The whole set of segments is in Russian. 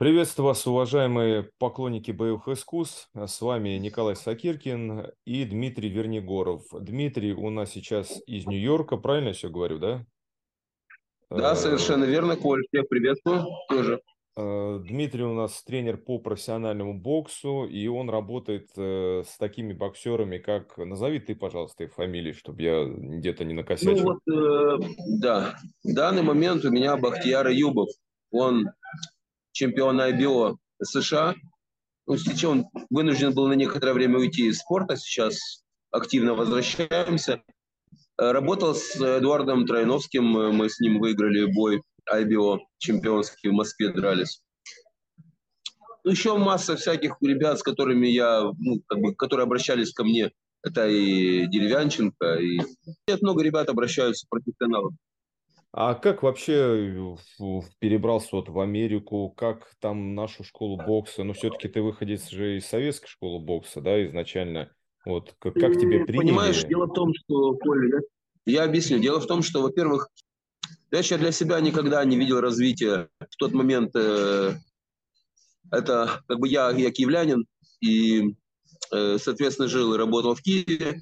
Приветствую вас, уважаемые поклонники боевых искусств. С вами Николай Сакиркин и Дмитрий Вернигоров. Дмитрий у нас сейчас из Нью-Йорка, правильно я все говорю, да? Да, совершенно верно, Коль. Всех приветствую тоже. Э, Дмитрий у нас тренер по профессиональному боксу, и он работает э, с такими боксерами, как... Назови ты, пожалуйста, их фамилии, чтобы я где-то не накосячил. Ну вот, э, да, в данный момент у меня Бахтияр Юбов. Он чемпион IBO США. Ну, сейчас он вынужден был на некоторое время уйти из спорта, сейчас активно возвращаемся. Э, работал с Эдуардом Троиновским, мы с ним выиграли бой IBO чемпионский в Москве дрались. Ну, еще масса всяких ребят, с которыми я, ну, как бы, которые обращались ко мне. Это и Деревянченко, и много ребят обращаются профессионалов. А как вообще перебрался вот в Америку? Как там нашу школу бокса? Ну, все-таки ты выходец же из советской школы бокса, да, изначально. Вот как, как тебе приняли? Понимаешь, дело в том, что, Коля, я объясню. Дело в том, что, во-первых, я еще для себя никогда не видел развития. В тот момент э, это как бы я, я киевлянин, и, э, соответственно, жил и работал в Киеве.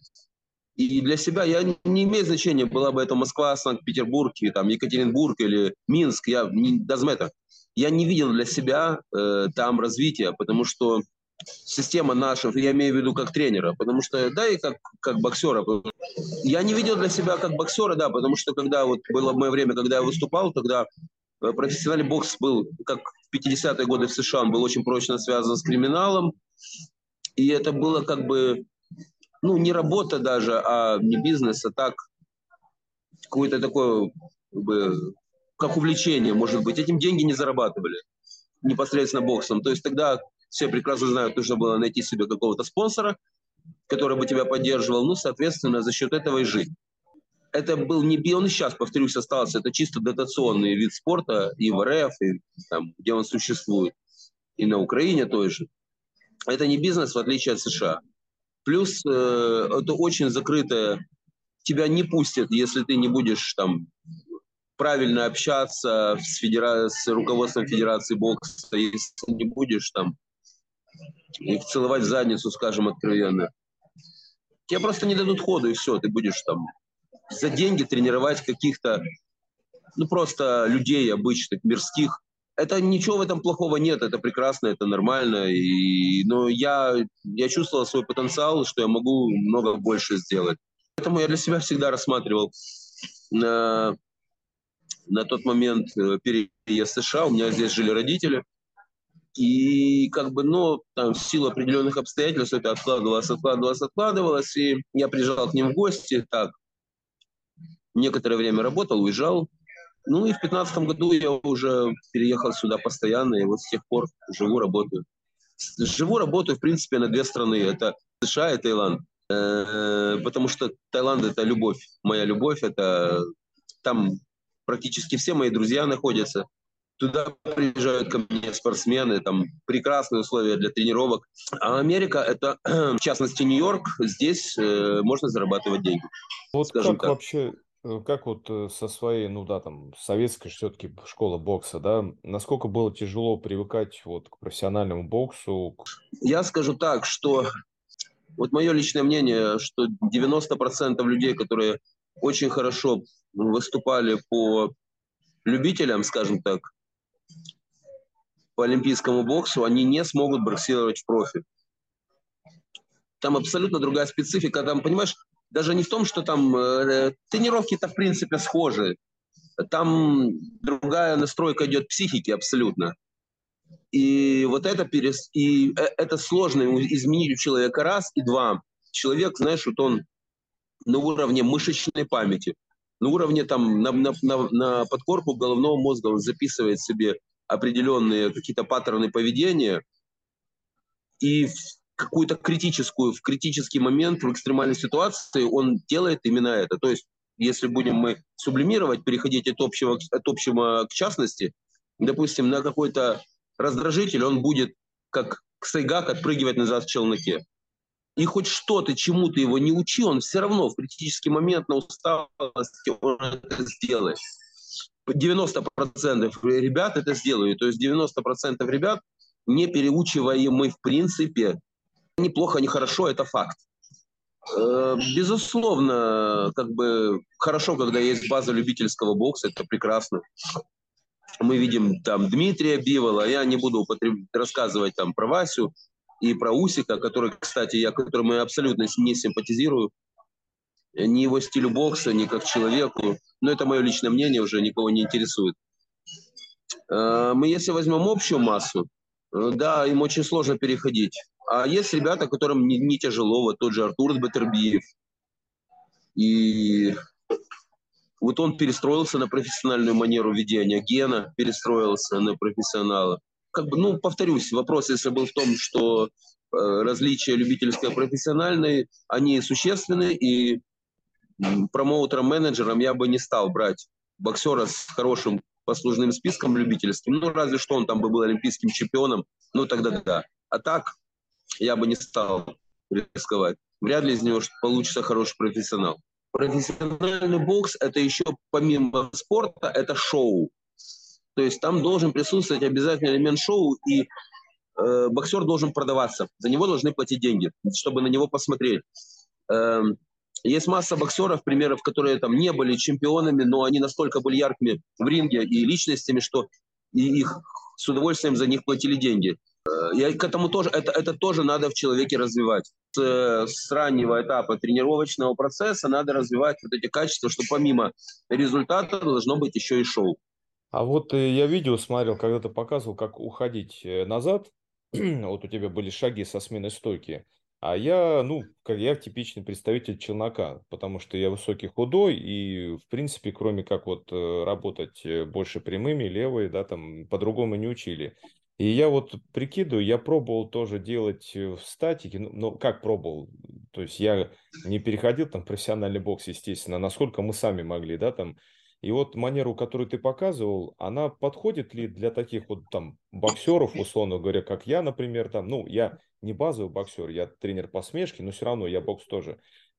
И для себя я не имею значения, была бы это Москва, Санкт-Петербург, или, там, Екатеринбург или Минск, я не это. Я не видел для себя э, там развития, потому что система наша, я имею в виду как тренера, потому что, да, и как, как боксера. Я не видел для себя как боксера, да, потому что когда вот было мое время, когда я выступал, тогда э, профессиональный бокс был, как в 50-е годы в США, он был очень прочно связан с криминалом, и это было как бы ну, не работа даже, а не бизнес, а так, какое-то такое, как, бы, как увлечение, может быть. Этим деньги не зарабатывали непосредственно боксом. То есть тогда все прекрасно знают, нужно было найти себе какого-то спонсора, который бы тебя поддерживал, ну, соответственно, за счет этого и жить. Это был не он и сейчас, повторюсь, остался, это чисто дотационный вид спорта и в РФ, и там, где он существует, и на Украине той же. Это не бизнес, в отличие от США. Плюс э, это очень закрытое, тебя не пустят, если ты не будешь там правильно общаться с, федера... с руководством Федерации бокса, если не будешь там их целовать задницу, скажем откровенно. Тебе просто не дадут ходу, и все, ты будешь там за деньги тренировать каких-то, ну, просто людей обычных, мирских, это ничего в этом плохого нет, это прекрасно, это нормально. И, но я, я чувствовал свой потенциал, что я могу много больше сделать. Поэтому я для себя всегда рассматривал на, на тот момент э, переезд в США. У меня здесь жили родители. И как бы, ну, там, в силу определенных обстоятельств это откладывалось, откладывалось, откладывалось. И я приезжал к ним в гости, так, некоторое время работал, уезжал, ну и в 2015 году я уже переехал сюда постоянно, и вот с тех пор живу, работаю. Живу, работаю, в принципе, на две страны. Это США и Таиланд. Э, потому что Таиланд – это любовь, моя любовь. Это там практически все мои друзья находятся. Туда приезжают ко мне спортсмены, там прекрасные условия для тренировок. А Америка – это, в частности, Нью-Йорк. Здесь э, можно зарабатывать деньги. Вот как так. вообще как вот э, со своей, ну да, там, советской все-таки школа бокса, да, насколько было тяжело привыкать вот к профессиональному боксу? Я скажу так, что вот мое личное мнение, что 90% людей, которые очень хорошо выступали по любителям, скажем так, по олимпийскому боксу, они не смогут боксировать в профи. Там абсолютно другая специфика. Там, понимаешь, даже не в том, что там э, тренировки-то в принципе схожи. Там другая настройка идет психики абсолютно. И вот это, перес... и э, это сложно изменить у человека раз и два. Человек, знаешь, вот он на уровне мышечной памяти, на уровне там, на, на, на, на подкорку головного мозга он записывает себе определенные какие-то паттерны поведения, и какую-то критическую, в критический момент, в экстремальной ситуации он делает именно это. То есть, если будем мы сублимировать, переходить от общего, от общего к частности, допустим, на какой-то раздражитель, он будет как сайгак отпрыгивать назад в челноке. И хоть что-то, чему ты его не учи, он все равно в критический момент на усталости он это сделает. 90% ребят это сделают. То есть 90% ребят не переучиваемы в принципе. Неплохо, не хорошо, это факт. Э, безусловно, как бы хорошо, когда есть база любительского бокса, это прекрасно. Мы видим там Дмитрия Бивола, я не буду употреб... рассказывать там про Васю и про Усика, который, кстати, я которому я абсолютно не симпатизирую, ни его стилю бокса, ни как человеку. Но это мое личное мнение, уже никого не интересует. Э, мы, если возьмем общую массу, э, да, им очень сложно переходить. А есть ребята, которым не, не тяжело, вот тот же Артур Батербиев. И вот он перестроился на профессиональную манеру ведения. Гена перестроился на профессионала. Как бы, ну, повторюсь, вопрос, если был в том, что э, различия любительской и профессиональной, они существенны, и промоутером-менеджером я бы не стал брать боксера с хорошим послужным списком любительским. Ну, разве что он там бы был олимпийским чемпионом, ну, тогда да. А так я бы не стал рисковать. Вряд ли из него получится хороший профессионал. Профессиональный бокс – это еще помимо спорта, это шоу. То есть там должен присутствовать обязательный элемент шоу, и э, боксер должен продаваться. За него должны платить деньги, чтобы на него посмотреть. Эм, есть масса боксеров, примеров, которые там не были чемпионами, но они настолько были яркими в ринге и личностями, что и их с удовольствием за них платили деньги. Я к этому тоже, это, это тоже надо в человеке развивать. С, с раннего этапа тренировочного процесса надо развивать вот эти качества, что помимо результата должно быть еще и шоу. А вот э, я видео смотрел, когда ты показывал, как уходить э, назад. вот у тебя были шаги со смены стойки. А я, ну, как я типичный представитель челнока, потому что я высокий, худой, и, в принципе, кроме как вот э, работать больше прямыми, левые, да, там, по-другому не учили. И я вот прикидываю, я пробовал тоже делать э, в статике, ну, ну, как пробовал, то есть я не переходил там профессиональный бокс, естественно, насколько мы сами могли, да, там, и вот манеру, которую ты показывал, она подходит ли для таких вот там боксеров, условно говоря, как я, например, там, ну, я не базовый боксер, я тренер по смешке, но все равно я бокс тоже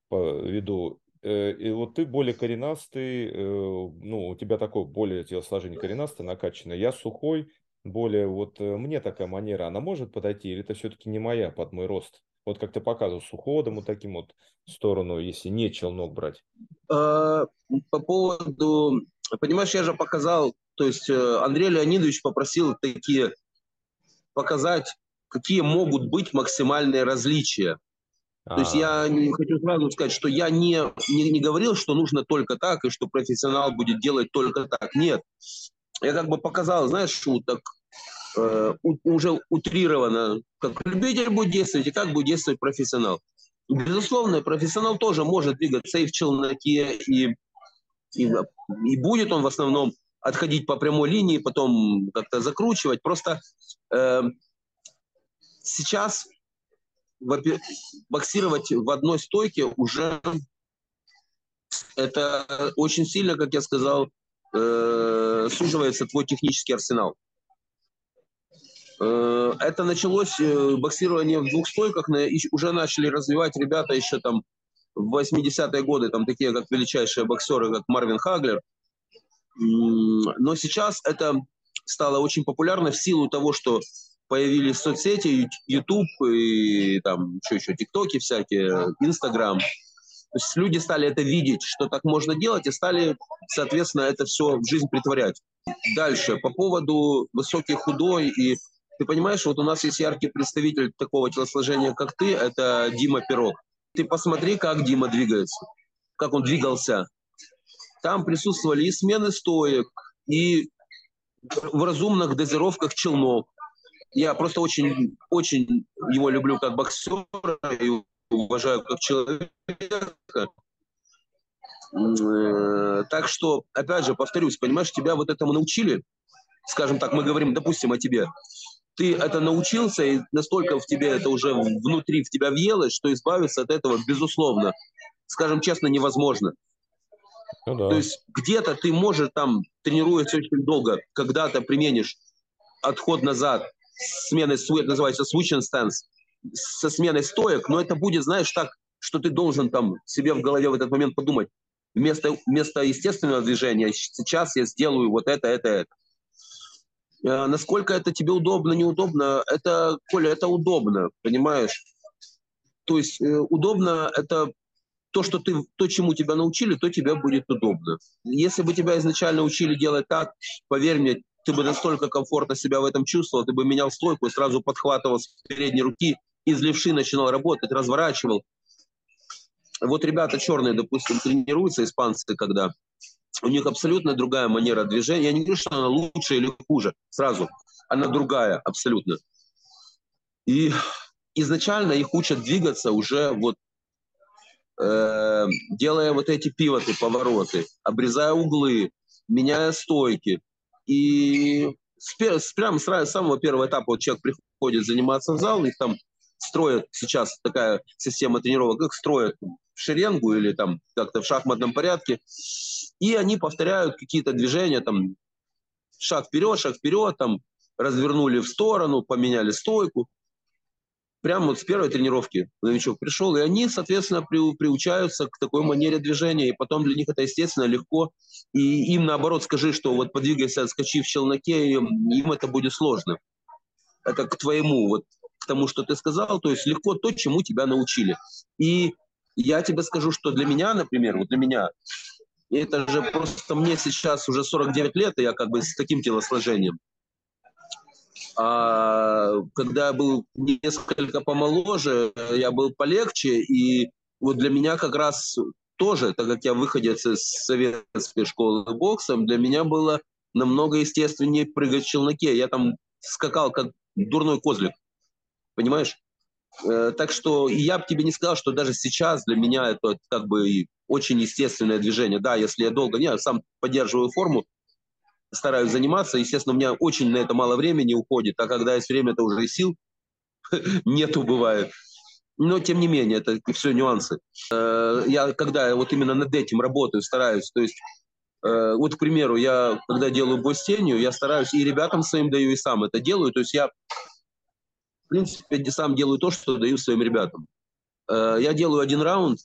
веду. Э, и вот ты более коренастый, э, ну, у тебя такое более телосложение коренастое, накачанное. Я сухой, более вот э, мне такая манера, она может подойти, или это все-таки не моя под мой рост? Вот как ты показывал, с уходом вот таким вот в сторону, если не челнок брать. А, по поводу, понимаешь, я же показал, то есть Андрей Леонидович попросил такие показать какие могут быть максимальные различия. А-а-а. То есть я не хочу сразу сказать, что я не, не, не говорил, что нужно только так, и что профессионал будет делать только так. Нет. Я как бы показал, знаешь, шуток, э, уже утрированно, как любитель будет действовать и как будет действовать профессионал. Безусловно, профессионал тоже может двигаться и в челноке, и, и, и будет он в основном отходить по прямой линии, потом как-то закручивать. Просто э, сейчас боксировать в одной стойке уже это очень сильно, как я сказал, э, суживается твой технический арсенал. Э, это началось э, боксирование в двух стойках, уже начали развивать ребята еще там в 80-е годы, там такие как величайшие боксеры, как Марвин Хаглер. Но сейчас это стало очень популярно в силу того, что появились соцсети, YouTube и там что еще, ТикТоки всякие, Инстаграм. То есть люди стали это видеть, что так можно делать, и стали, соответственно, это все в жизнь притворять. Дальше, по поводу высокий, худой, и ты понимаешь, вот у нас есть яркий представитель такого телосложения, как ты, это Дима Пирог. Ты посмотри, как Дима двигается, как он двигался. Там присутствовали и смены стоек, и в разумных дозировках челнок. Я просто очень, очень его люблю как боксера и уважаю как человека. Э, так что, опять же, повторюсь, понимаешь, тебя вот этому научили, скажем так, мы говорим, допустим, о тебе. Ты это научился, и настолько в тебе это уже внутри в тебя въелось, что избавиться от этого, безусловно, скажем честно, невозможно. Ну, да. То есть где-то ты, можешь там, тренируясь очень долго, когда-то применишь отход назад, сменой, называется switch and stance, со сменой стоек, но это будет, знаешь, так, что ты должен там себе в голове в этот момент подумать, Вместо, вместо естественного движения сейчас я сделаю вот это, это, это. Э, насколько это тебе удобно, неудобно, это, Коля, это удобно, понимаешь? То есть э, удобно это то, что ты, то, чему тебя научили, то тебе будет удобно. Если бы тебя изначально учили делать так, поверь мне, ты бы настолько комфортно себя в этом чувствовал, ты бы менял стойку и сразу подхватывал с передней руки, из левши начинал работать, разворачивал. Вот ребята черные, допустим, тренируются, испанцы, когда у них абсолютно другая манера движения. Я не говорю, что она лучше или хуже, сразу. Она другая абсолютно. И изначально их учат двигаться уже вот э, делая вот эти пивоты, повороты, обрезая углы, меняя стойки. И с, прямо с самого первого этапа вот человек приходит заниматься в зал, их там строят сейчас такая система тренировок, как строят в шеренгу или там как-то в шахматном порядке, и они повторяют какие-то движения, там шаг вперед, шаг вперед, там развернули в сторону, поменяли стойку. Прямо вот с первой тренировки новичок пришел, и они, соответственно, при, приучаются к такой манере движения, и потом для них это, естественно, легко. И им, наоборот, скажи, что вот подвигайся, отскочи в челноке, им, им это будет сложно. Это к твоему, вот тому, что ты сказал, то есть легко то, чему тебя научили. И я тебе скажу, что для меня, например, вот для меня, это же просто мне сейчас уже 49 лет, и я как бы с таким телосложением. А когда я был несколько помоложе, я был полегче, и вот для меня как раз тоже, так как я выходец из советской школы боксом, для меня было намного естественнее прыгать в челноке. Я там скакал как дурной козлик, понимаешь? Э, так что я бы тебе не сказал, что даже сейчас для меня это как бы очень естественное движение. Да, если я долго, не, я сам поддерживаю форму, стараюсь заниматься. Естественно, у меня очень на это мало времени уходит, а когда есть время, это уже и сил нету бывает. Но, тем не менее, это все нюансы. Э, я, когда вот именно над этим работаю, стараюсь, то есть, э, вот, к примеру, я, когда делаю бой с тенью, я стараюсь и ребятам своим даю, и сам это делаю. То есть я в принципе, сам делаю то, что даю своим ребятам. Э, я делаю один раунд,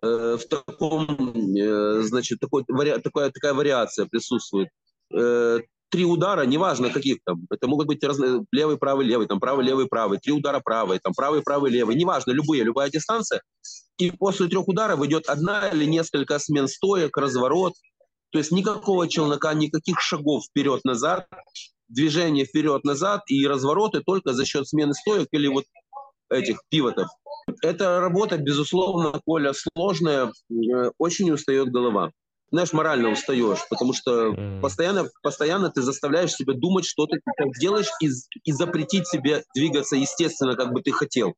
э, в таком, э, значит, такой, такая, такая вариация присутствует. Три удара, неважно каких там, это могут быть разные, левый, правый, левый, там правый, левый, правый, три удара правый, там правый, правый, левый, неважно, любые, любая дистанция. И после трех ударов идет одна или несколько смен стоек, разворот, то есть никакого челнока, никаких шагов вперед-назад, движение вперед-назад и развороты только за счет смены стоек или вот этих пивотов. Эта работа, безусловно, Коля, сложная, э, очень устает голова. Знаешь, морально устаешь, потому что постоянно, постоянно ты заставляешь себя думать, что ты так делаешь, и, и запретить себе двигаться естественно, как бы ты хотел.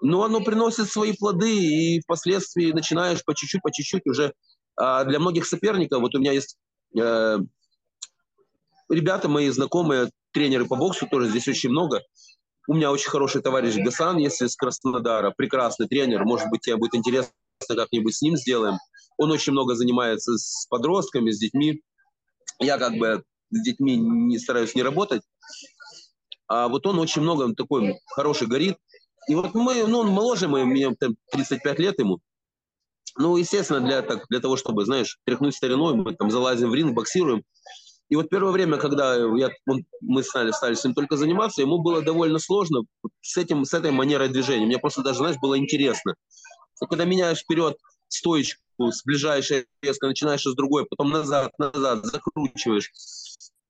Но оно приносит свои плоды, и впоследствии начинаешь по чуть-чуть, по чуть-чуть уже. А для многих соперников, вот у меня есть э, ребята мои знакомые, тренеры по боксу тоже здесь очень много. У меня очень хороший товарищ Гасан, если с Краснодара, прекрасный тренер. Может быть, тебе будет интересно, как-нибудь с ним сделаем. Он очень много занимается с подростками, с детьми. Я как бы с детьми не стараюсь не работать. А вот он очень много, он такой хороший горит. И вот мы, ну, он моложе, мы, мне там 35 лет ему. Ну, естественно, для, так, для того, чтобы, знаешь, тряхнуть стариной, мы там залазим в ринг, боксируем. И вот первое время, когда я, он, мы стали, стали с ним только заниматься, ему было довольно сложно с, этим, с этой манерой движения. Мне просто даже, знаешь, было интересно. Но когда меняешь вперед стоечку, сближаешь резко, начинаешь с другой, потом назад, назад, закручиваешь.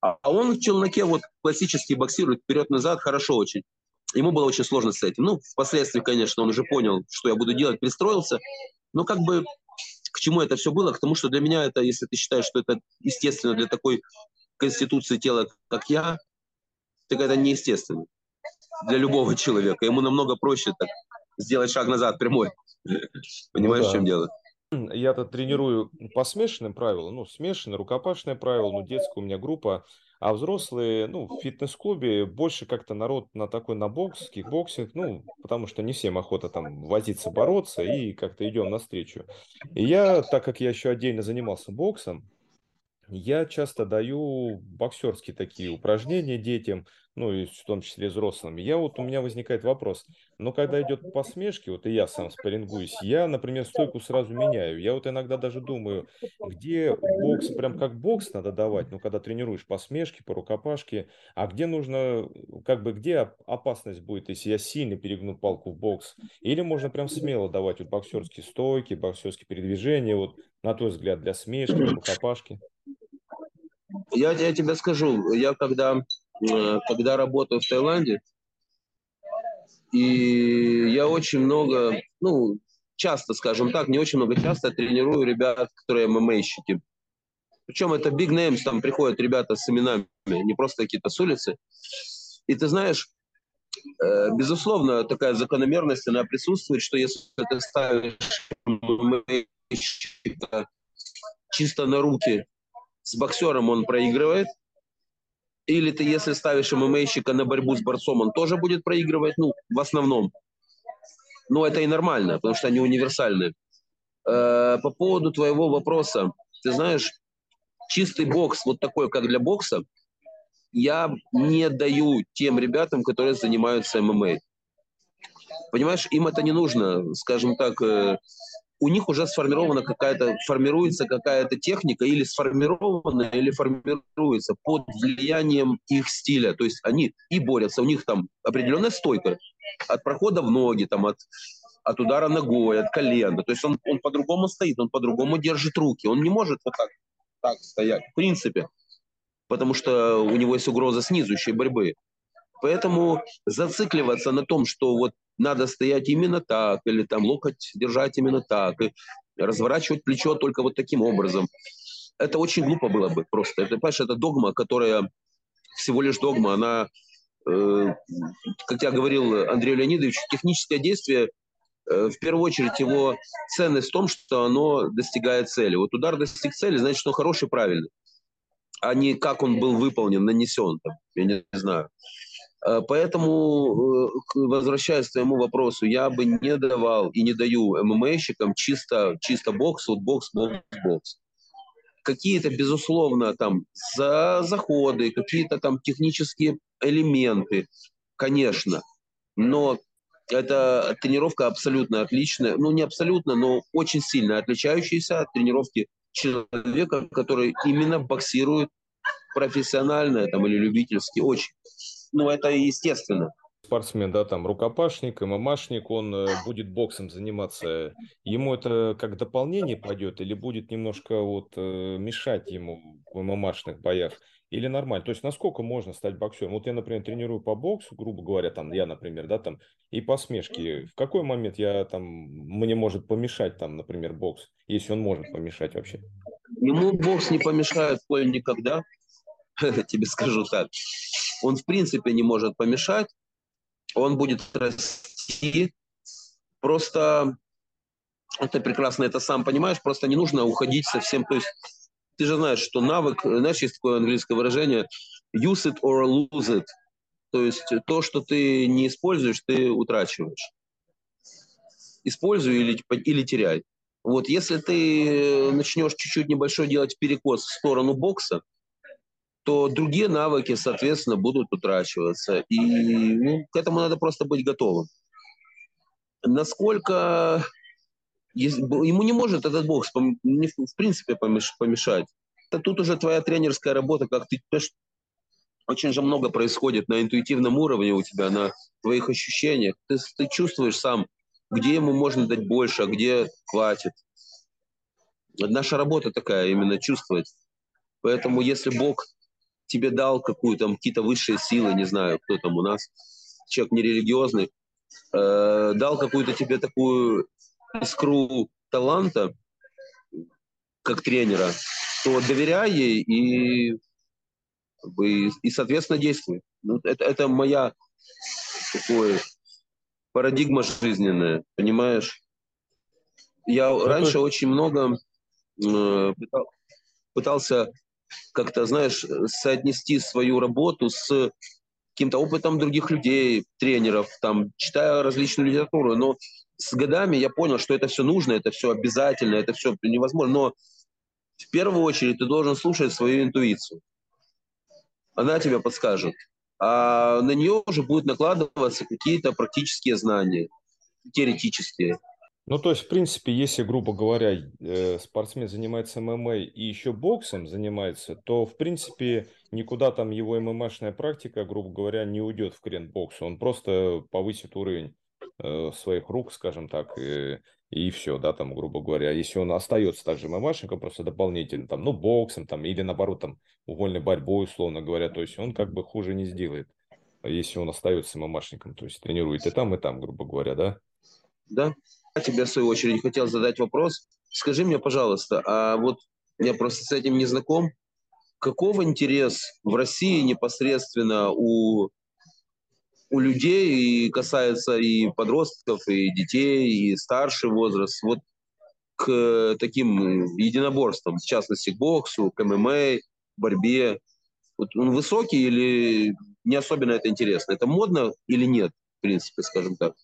А он в челноке вот классически боксирует вперед-назад хорошо очень. Ему было очень сложно с этим. Ну, впоследствии, конечно, он уже понял, что я буду делать, пристроился. Но как бы к чему это все было? К тому, что для меня это, если ты считаешь, что это естественно для такой конституции тела, как я, так это неестественно для любого человека. Ему намного проще так сделать шаг назад прямой. Понимаешь, ну, да. в чем дело? Я-то тренирую по смешанным правилам, ну, смешанные, рукопашные правила, ну, детская у меня группа, а взрослые, ну, в фитнес-клубе больше как-то народ на такой, на бокс, кикбоксинг, ну, потому что не всем охота там возиться, бороться, и как-то идем навстречу. И я, так как я еще отдельно занимался боксом, я часто даю боксерские такие упражнения детям, ну и в том числе взрослым. Я вот, у меня возникает вопрос, но когда идет посмешки, вот и я сам спаррингуюсь, я, например, стойку сразу меняю. Я вот иногда даже думаю, где бокс, прям как бокс надо давать, ну когда тренируешь посмешки, по рукопашке, а где нужно, как бы, где опасность будет, если я сильно перегну палку в бокс, или можно прям смело давать вот боксерские стойки, боксерские передвижения, вот на твой взгляд, для смешки, рукопашки? Я, я тебе скажу, я когда, когда работаю в Таиланде, и я очень много, ну, часто, скажем так, не очень много часто тренирую ребят, которые ММАщики. Причем это big names, там приходят ребята с именами, не просто какие-то с улицы. И ты знаешь, э, безусловно, такая закономерность, она присутствует, что если ты ставишь чисто на руки с боксером он проигрывает. Или ты, если ставишь ММАщика на борьбу с борцом, он тоже будет проигрывать, ну, в основном. Но это и нормально, потому что они универсальны. Э, по поводу твоего вопроса, ты знаешь, чистый бокс, вот такой, как для бокса, я не даю тем ребятам, которые занимаются ММА. Понимаешь, им это не нужно, скажем так, э, у них уже сформирована какая-то, формируется какая-то техника или сформирована, или формируется под влиянием их стиля. То есть они и борются, у них там определенная стойка от прохода в ноги, там, от, от удара ногой, от колена. То есть он, он по-другому стоит, он по-другому держит руки. Он не может вот так, так стоять, в принципе, потому что у него есть угроза снизу еще борьбы. Поэтому зацикливаться на том, что вот надо стоять именно так, или там локоть держать именно так, и разворачивать плечо только вот таким образом. Это очень глупо было бы просто. Это, понимаешь, это догма, которая всего лишь догма, она, э, как я говорил Андрей Леонидович, техническое действие, э, в первую очередь его ценность в том, что оно достигает цели. Вот удар достиг цели, значит, что хороший, правильный, а не как он был выполнен, нанесен, там, я не знаю. Э, поэтому, э, возвращаясь к твоему вопросу, я бы не давал и не даю ММАщикам чисто, чисто бокс, вот бокс, бокс, бокс. Какие-то, безусловно, там за заходы, какие-то там технические элементы, конечно. Но это тренировка абсолютно отличная, ну не абсолютно, но очень сильно отличающаяся от тренировки человека, который именно боксирует профессионально там, или любительски, очень ну, это естественно. Спортсмен, да, там, рукопашник, ММАшник, он э, будет боксом заниматься. Ему это как дополнение пойдет или будет немножко вот э, мешать ему в ММАшных боях? Или нормально? То есть насколько можно стать боксером? Вот я, например, тренирую по боксу, грубо говоря, там, я, например, да, там, и по смешке. В какой момент я там, мне может помешать там, например, бокс, если он может помешать вообще? Ему бокс не помешает, Коль, никогда. Тебе скажу так он в принципе не может помешать, он будет расти. Просто это прекрасно, это сам понимаешь, просто не нужно уходить совсем. То есть ты же знаешь, что навык, знаешь, есть такое английское выражение use it or lose it. То есть то, что ты не используешь, ты утрачиваешь. Используй или, или теряй. Вот если ты начнешь чуть-чуть небольшой делать перекос в сторону бокса, то другие навыки, соответственно, будут утрачиваться. И ну, к этому надо просто быть готовым. Насколько ему не может этот бокс в принципе помешать. Тут уже твоя тренерская работа, как ты очень же много происходит на интуитивном уровне у тебя, на твоих ощущениях. Ты, ты чувствуешь сам, где ему можно дать больше, а где хватит. Наша работа такая, именно чувствовать. Поэтому если Бог тебе дал какую-то, какие-то высшие силы, не знаю, кто там у нас, человек нерелигиозный, э, дал какую-то тебе такую искру таланта, как тренера, то доверяй ей и, и, и соответственно, действуй. Ну, это, это моя такое, парадигма жизненная, понимаешь? Я раньше очень много э, пытался как-то, знаешь, соотнести свою работу с каким-то опытом других людей, тренеров, там, читая различную литературу, но с годами я понял, что это все нужно, это все обязательно, это все невозможно, но в первую очередь ты должен слушать свою интуицию. Она тебе подскажет. А на нее уже будут накладываться какие-то практические знания, теоретические. Ну, то есть, в принципе, если, грубо говоря, э, спортсмен занимается ММА и еще боксом занимается, то, в принципе, никуда там его ММАшная практика, грубо говоря, не уйдет в крен боксу. Он просто повысит уровень э, своих рук, скажем так, и, и все, да, там, грубо говоря. Если он остается также ММАшником, просто дополнительно, там, ну, боксом, там, или наоборот, там, вольной борьбой, условно говоря, то есть он как бы хуже не сделает, если он остается ММАшником, то есть тренирует и там, и там, грубо говоря, да? Да. Тебе, в свою очередь, хотел задать вопрос. Скажи мне, пожалуйста, а вот я просто с этим не знаком. Каков интерес в России непосредственно у, у людей, и касается и подростков, и детей, и старший возраст, вот к таким единоборствам, в частности, к боксу, к ММА, борьбе? Вот он высокий или не особенно это интересно? Это модно или нет, в принципе, скажем так?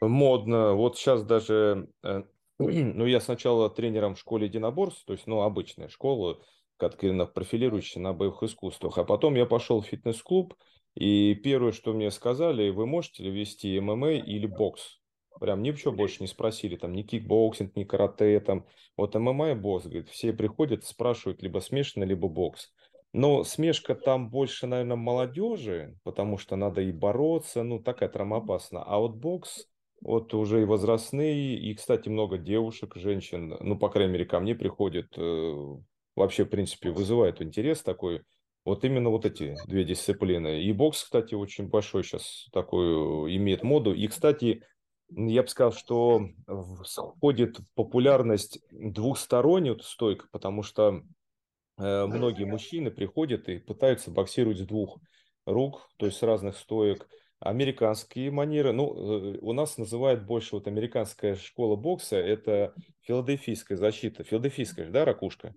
Модно. Вот сейчас даже, э, ну, я сначала тренером в школе единоборств, то есть, ну, обычная школа, как профилирующая на боевых искусствах. А потом я пошел в фитнес-клуб, и первое, что мне сказали, вы можете ли вести ММА или бокс? Прям ничего больше не спросили, там, ни кикбоксинг, ни карате, там, вот ММА и бокс, говорит, все приходят, спрашивают либо смешанно, либо бокс. Но смешка там больше, наверное, молодежи, потому что надо и бороться, ну, такая травмоопасна. А вот бокс, вот уже и возрастные, и, кстати, много девушек, женщин, ну, по крайней мере, ко мне приходят, э, вообще, в принципе, вызывает интерес такой. Вот именно вот эти две дисциплины. И бокс, кстати, очень большой сейчас такой имеет моду. И, кстати, я бы сказал, что входит в популярность двухсторонняя стойка, потому что многие мужчины приходят и пытаются боксировать с двух рук, то есть с разных стоек. Американские манеры, ну, э, у нас называют больше вот американская школа бокса, это филадельфийская защита, филадельфийская, да, ракушка?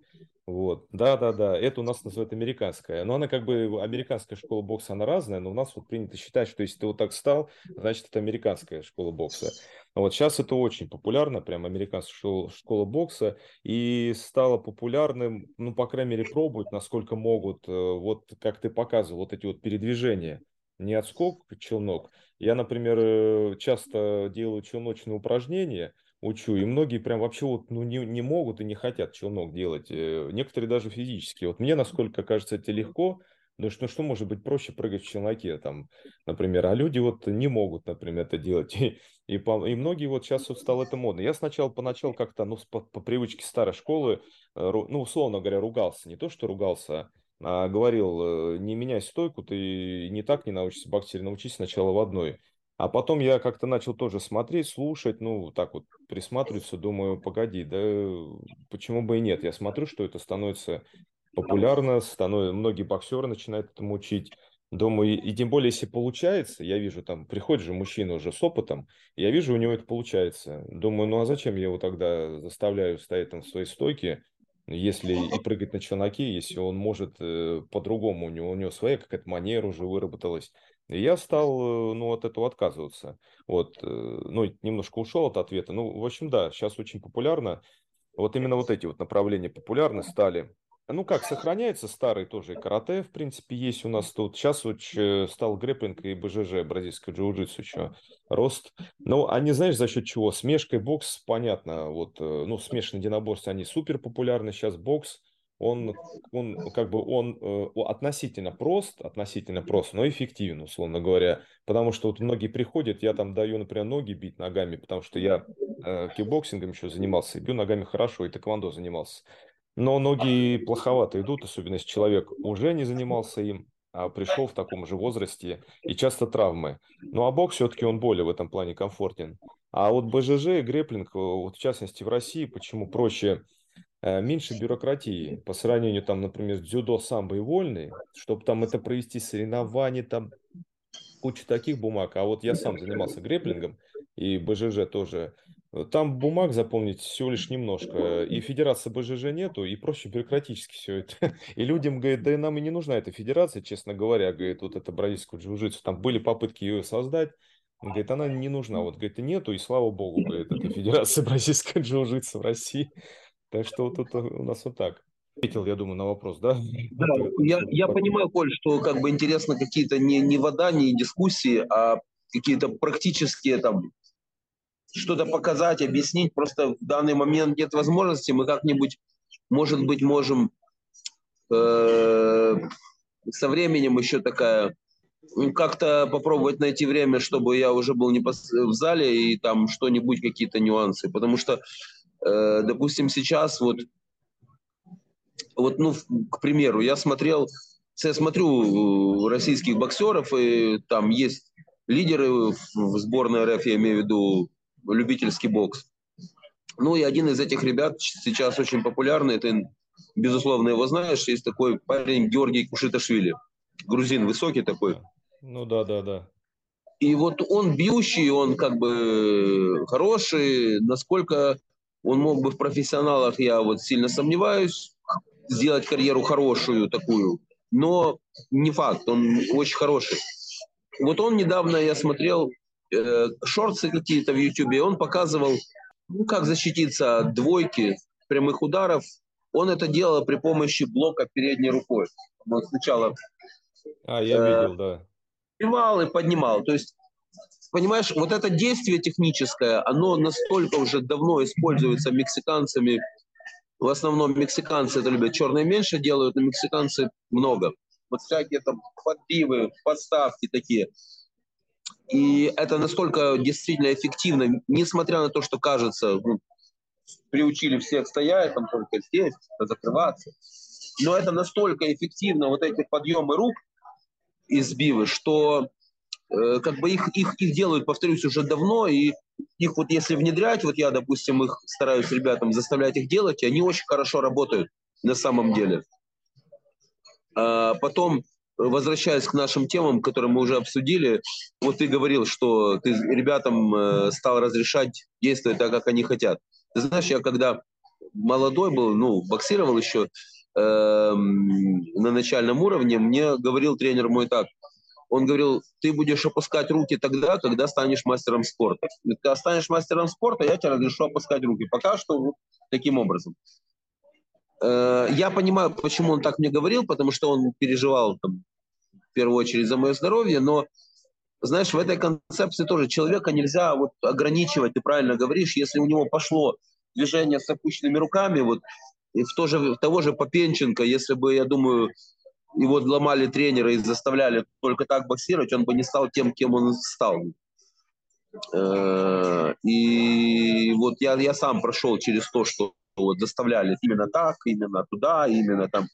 Вот, да-да-да, это у нас называют американская. Но она как бы, американская школа бокса, она разная, но у нас вот принято считать, что если ты вот так стал, значит, это американская школа бокса. Вот сейчас это очень популярно, прям американская школа, школа бокса, и стало популярным, ну, по крайней мере, пробовать, насколько могут, э, вот как ты показывал, вот эти вот передвижения, не отскок, челнок. Я, например, э, часто делаю челночные упражнения – учу. И многие прям вообще вот ну, не, не могут и не хотят челнок делать. Э, некоторые даже физически. Вот мне, насколько кажется, это легко, ну что, что может быть проще прыгать в челноке, там, например, а люди вот не могут, например, это делать. И, и, по, и многие вот сейчас вот стало это модно. Я сначала поначалу как-то, ну, по, по привычке старой школы, э, ну, условно говоря, ругался. Не то, что ругался, а говорил, э, не меняй стойку, ты не так не научишься боксировать, научись сначала в одной. А потом я как-то начал тоже смотреть, слушать, ну, так вот присматриваться, думаю, погоди, да почему бы и нет? Я смотрю, что это становится популярно, становится, многие боксеры начинают этому учить. Думаю, и, тем более, если получается, я вижу, там, приходит же мужчина уже с опытом, я вижу, у него это получается. Думаю, ну а зачем я его тогда заставляю стоять там в своей стойке, если и прыгать на челноке, если он может э, по-другому, у него, у него своя какая-то манера уже выработалась. И я стал, э, ну, от этого отказываться. Вот, э, ну, немножко ушел от ответа. Ну, в общем, да, сейчас очень популярно. Вот именно вот эти вот направления популярны стали. Ну как, сохраняется старый тоже карате, в принципе, есть у нас тут. Сейчас вот стал грэпплинг и БЖЖ, бразильское джиу-джитсу еще рост. Но они, знаешь, за счет чего? Смешка и бокс, понятно. Вот, э, ну, смешанные единоборства, они супер популярны. Сейчас бокс, он, он как бы он э, относительно прост, относительно прост, но эффективен, условно говоря. Потому что вот многие приходят, я там даю, например, ноги бить ногами, потому что я э, кикбоксингом еще занимался, и бью ногами хорошо, и тэквондо занимался. Но ноги плоховато идут, особенно если человек уже не занимался им, а пришел в таком же возрасте, и часто травмы. Ну а бокс все-таки он более в этом плане комфортен. А вот БЖЖ и греплинг, вот в частности в России, почему проще Э, меньше бюрократии по сравнению, там, например, дзюдо, самбо и вольной, чтобы там это провести соревнования, там куча таких бумаг. А вот я сам занимался греплингом и БЖЖ тоже. Там бумаг заполнить всего лишь немножко. И федерации БЖЖ нету, и проще бюрократически все это. И людям, говорит, да и нам и не нужна эта федерация, честно говоря, говорит, вот это бразильскую джиу Там были попытки ее создать, Говорит, она не нужна. Вот, говорит, нету, и слава богу, говорит, это Федерация бразильская джиу в России. Так что вот это у нас вот так. Ответил, я думаю, на вопрос, да? Да, я, я понимаю, Коль, что как бы интересно какие-то не, не вода, не дискуссии, а какие-то практические там что-то показать, объяснить. Просто в данный момент нет возможности. Мы как-нибудь, может быть, можем э, со временем еще такая ну, как-то попробовать найти время, чтобы я уже был не в зале и там что-нибудь, какие-то нюансы. Потому что, э, допустим, сейчас вот, вот, ну, к примеру, я смотрел, я смотрю э, российских боксеров, и там есть лидеры в сборной РФ, я имею в виду любительский бокс. Ну и один из этих ребят сейчас очень популярный, это, безусловно, его знаешь, есть такой парень Георгий Кушиташвили, грузин высокий такой. Ну да, да, да. И вот он бьющий, он как бы хороший, насколько он мог бы в профессионалах, я вот сильно сомневаюсь, сделать карьеру хорошую такую, но не факт, он очень хороший. Вот он недавно, я смотрел, э, шорты какие-то в Ютубе, он показывал, ну, как защититься от двойки, прямых ударов. Он это делал при помощи блока передней рукой. Он сначала... А, я э, видел, да сбивал и поднимал. То есть, понимаешь, вот это действие техническое, оно настолько уже давно используется мексиканцами. В основном мексиканцы это любят. Черные меньше делают, но мексиканцы много. Вот всякие там подбивы, подставки такие. И это настолько действительно эффективно, несмотря на то, что кажется, ну, приучили всех стоять, там только здесь, закрываться. Но это настолько эффективно, вот эти подъемы рук, избивы, что как бы их, их, их делают, повторюсь, уже давно, и их вот если внедрять, вот я, допустим, их стараюсь ребятам заставлять их делать, и они очень хорошо работают на самом деле. А потом, возвращаясь к нашим темам, которые мы уже обсудили, вот ты говорил, что ты ребятам э, стал разрешать действовать так, как они хотят. Ты знаешь, я когда молодой был, ну, боксировал еще, Эм, на начальном уровне, мне говорил тренер мой так, он говорил, ты будешь опускать руки тогда, когда станешь мастером спорта. И когда станешь мастером спорта, я тебе разрешу опускать руки. Пока что вот таким образом. Э, я понимаю, почему он так мне говорил, потому что он переживал там, в первую очередь за мое здоровье, но знаешь, в этой концепции тоже человека нельзя вот ограничивать, ты правильно говоришь, если у него пошло движение с опущенными руками, вот и в, то же, того же Попенченко, если бы, я думаю, его ломали тренера и заставляли только так боксировать, он бы не стал тем, кем он стал. Э, и вот я, я сам прошел через то, что вот заставляли именно так, именно туда, именно там.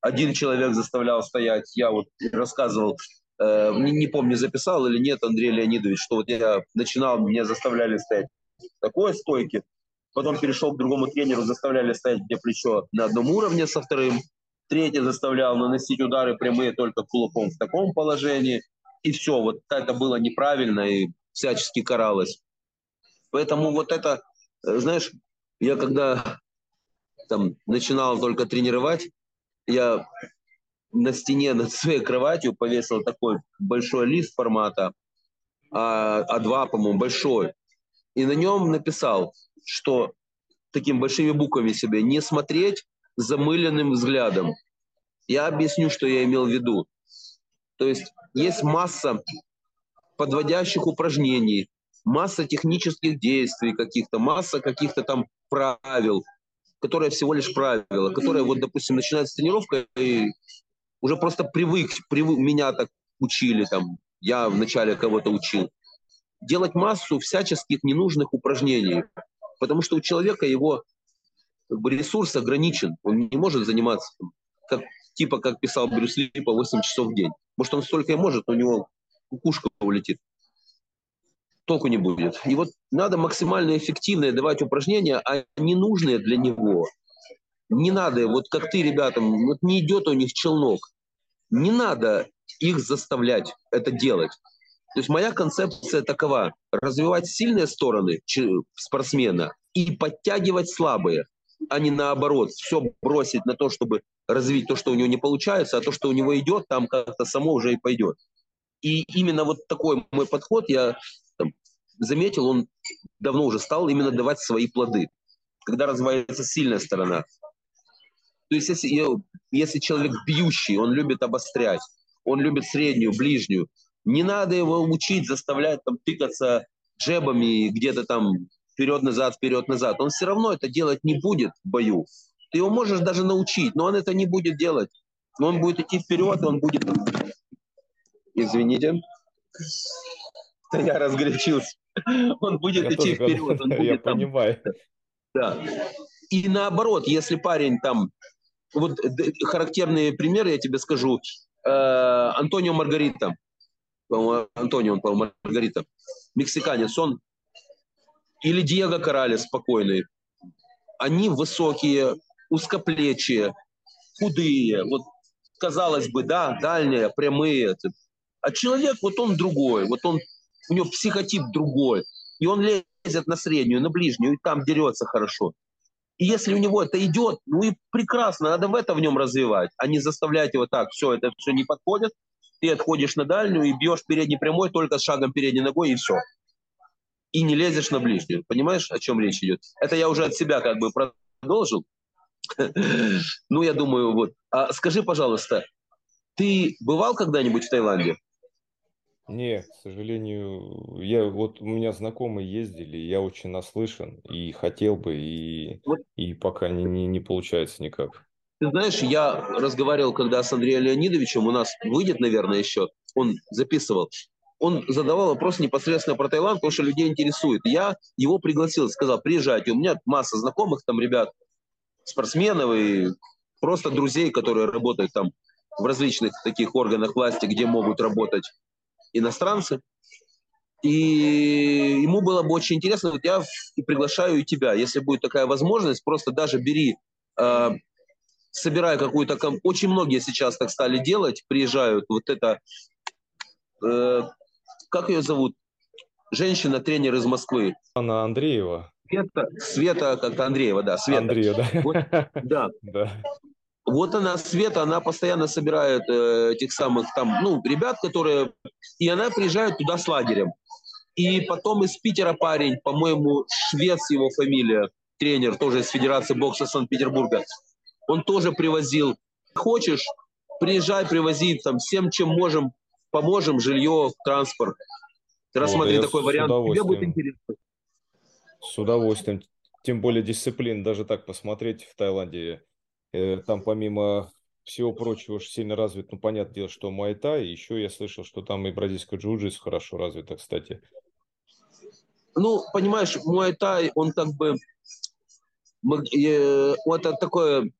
Один человек заставлял стоять, я вот рассказывал, э, не, не помню, записал или нет, Андрей Леонидович, что вот я начинал, меня заставляли стоять в такой стойке, Потом перешел к другому тренеру, заставляли ставить мне плечо на одном уровне со вторым. Третий заставлял наносить удары прямые только кулаком в таком положении. И все, вот это было неправильно и всячески каралось. Поэтому вот это, э, знаешь, я когда там начинал только тренировать, я на стене над своей кроватью повесил такой большой лист формата А, А2, по-моему, большой. И на нем написал что такими большими буквами себе не смотреть замыленным взглядом. Я объясню, что я имел в виду. То есть есть масса подводящих упражнений, масса технических действий каких-то, масса каких-то там правил, которые всего лишь правила, которые вот, допустим, начинается тренировка и уже просто привык, привык, меня так учили там, я вначале кого-то учил. Делать массу всяческих ненужных упражнений, Потому что у человека его как бы, ресурс ограничен. Он не может заниматься, как, типа, как писал Брюс Ли, по 8 часов в день. Может, он столько и может, но у него кукушка улетит. Толку не будет. И вот надо максимально эффективно давать упражнения, а ненужные для него. Не надо, вот как ты, ребятам, вот не идет у них челнок. Не надо их заставлять это делать. То есть моя концепция такова. Развивать сильные стороны спортсмена и подтягивать слабые, а не наоборот. Все бросить на то, чтобы развить то, что у него не получается, а то, что у него идет, там как-то само уже и пойдет. И именно вот такой мой подход, я там, заметил, он давно уже стал именно давать свои плоды. когда развивается сильная сторона. То есть если, если человек бьющий, он любит обострять, он любит среднюю, ближнюю, не надо его учить, заставлять там тыкаться джебами где-то там вперед-назад, вперед-назад. Он все равно это делать не будет в бою. Ты его можешь даже научить, но он это не будет делать. Он будет идти вперед, он будет... Извините. Я разгорячился. Он будет я идти тоже, вперед. Он я там... понимаю. Да. И наоборот, если парень там... Вот характерные примеры я тебе скажу. Э, Антонио Маргарита. Антонио, он, по-моему, Маргарита. Мексиканец. Он или Диего Коралес спокойный. Они высокие, узкоплечие, худые, вот казалось бы, да, дальние, прямые. А человек, вот он другой, вот он, у него психотип другой. И он лезет на среднюю, на ближнюю, и там дерется хорошо. И если у него это идет, ну и прекрасно, надо в это в нем развивать, а не заставлять его так, все, это все не подходит, ты отходишь на дальнюю и бьешь передней прямой только с шагом передней ногой, и все. И не лезешь на ближнюю. Понимаешь, о чем речь идет? Это я уже от себя как бы продолжил. Ну, я думаю, вот. А скажи, пожалуйста, ты бывал когда-нибудь в Таиланде? Не, к сожалению, я вот у меня знакомые ездили, я очень наслышан и хотел бы, и, вот. и пока не, не, не получается никак. Ты знаешь, я разговаривал когда с Андреем Леонидовичем, у нас выйдет, наверное, еще, он записывал, он задавал вопрос непосредственно про Таиланд, потому что людей интересует. Я его пригласил, сказал, приезжайте, у меня масса знакомых там ребят, спортсменов и просто друзей, которые работают там в различных таких органах власти, где могут работать иностранцы. И ему было бы очень интересно, вот я приглашаю и тебя, если будет такая возможность, просто даже бери, э, собирай какую-то... Очень многие сейчас так стали делать, приезжают, вот это... Э, как ее зовут? Женщина-тренер из Москвы. Анна Андреева. Света, Света как-то Андреева, да, Света. Андреева, да. Вот, да. да. Вот она, Света, она постоянно собирает э, этих самых там, ну, ребят, которые... И она приезжает туда с лагерем. И потом из Питера парень, по-моему, швец его фамилия, тренер тоже из Федерации бокса Санкт-Петербурга, он тоже привозил. Хочешь, приезжай, привози там всем, чем можем, поможем, жилье, транспорт. Ты рассмотри вот, такой вариант, тебе будет интересно. С удовольствием. Тем более дисциплин, даже так посмотреть в Таиланде. Э, там помимо всего прочего уж сильно развит, ну, понятное дело, что майта, и еще я слышал, что там и бразильское джиу-джитсу хорошо развито, кстати. Ну, понимаешь, муайтай, он как бы, э, это такое,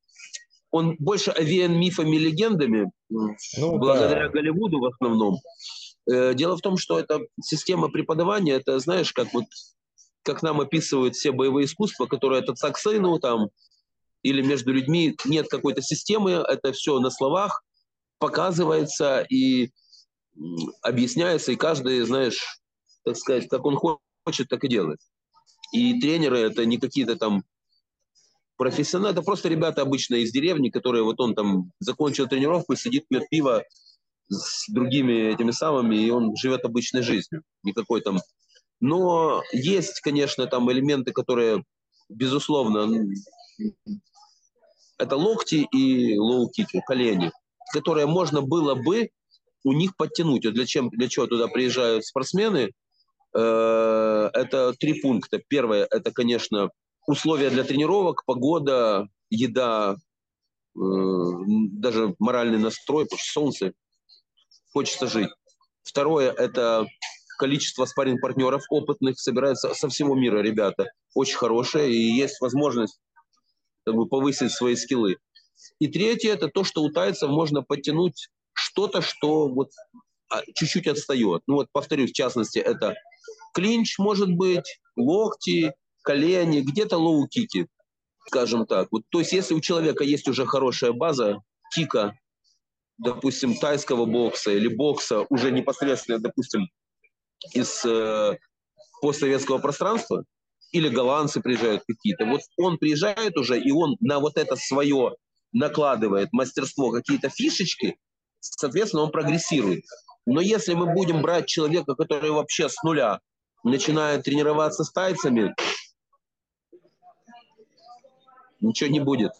он больше овеян мифами легендами, ну, благодаря да. Голливуду в основном. Э, дело в том, что это система преподавания, это, знаешь, как вот как нам описывают все боевые искусства, которые это цаксейну там, или между людьми нет какой-то системы, это все на словах показывается и объясняется, и каждый, знаешь, так сказать, как он хочет, так и делает. И тренеры это не какие-то там профессионалы, это просто ребята обычные из деревни, которые вот он там закончил тренировку, сидит, пьет пиво с другими этими самыми, и он живет обычной жизнью. Никакой там но есть, конечно, там элементы, которые, безусловно, это локти и лоу-кики, колени, которые можно было бы у них подтянуть. Вот для, чем, для чего туда приезжают спортсмены? Э, это три пункта. Первое, это, конечно, условия для тренировок, погода, еда, э, даже моральный настрой, потому что солнце, хочется жить. Второе, это количество спарринг-партнеров опытных собирается со всего мира, ребята. Очень хорошие, и есть возможность как бы, повысить свои скиллы. И третье – это то, что у тайцев можно подтянуть что-то, что вот а, чуть-чуть отстает. Ну вот, повторюсь, в частности, это клинч, может быть, локти, колени, где-то лоу-кики, скажем так. Вот, то есть, если у человека есть уже хорошая база, кика, допустим, тайского бокса или бокса, уже непосредственно, допустим, из э, постсоветского пространства, или голландцы приезжают какие-то. Вот он приезжает уже, и он на вот это свое накладывает мастерство, какие-то фишечки, соответственно, он прогрессирует. Но если мы будем брать человека, который вообще с нуля начинает тренироваться с тайцами, ничего не будет.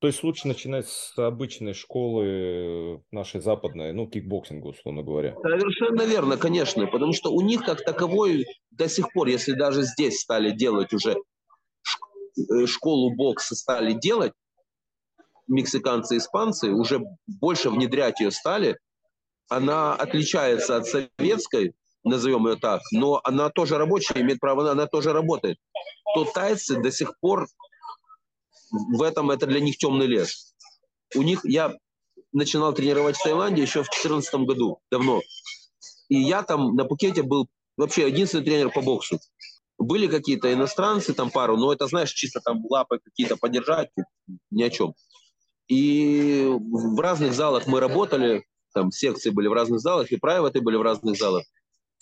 То есть лучше начинать с обычной школы нашей западной, ну, кикбоксинга, условно говоря. Совершенно верно, конечно, потому что у них как таковой до сих пор, если даже здесь стали делать уже э, школу бокса стали делать, мексиканцы, испанцы, уже больше внедрять ее стали, она отличается от советской, назовем ее так, но она тоже рабочая, имеет право, она тоже работает. То тайцы до сих пор в этом это для них темный лес. У них я начинал тренировать в Таиланде еще в 2014 году, давно. И я там на Пукете был вообще единственный тренер по боксу. Были какие-то иностранцы, там пару, но это, знаешь, чисто там лапы какие-то подержать, ни о чем. И в разных залах мы работали, там секции были в разных залах, и прайваты были в разных залах.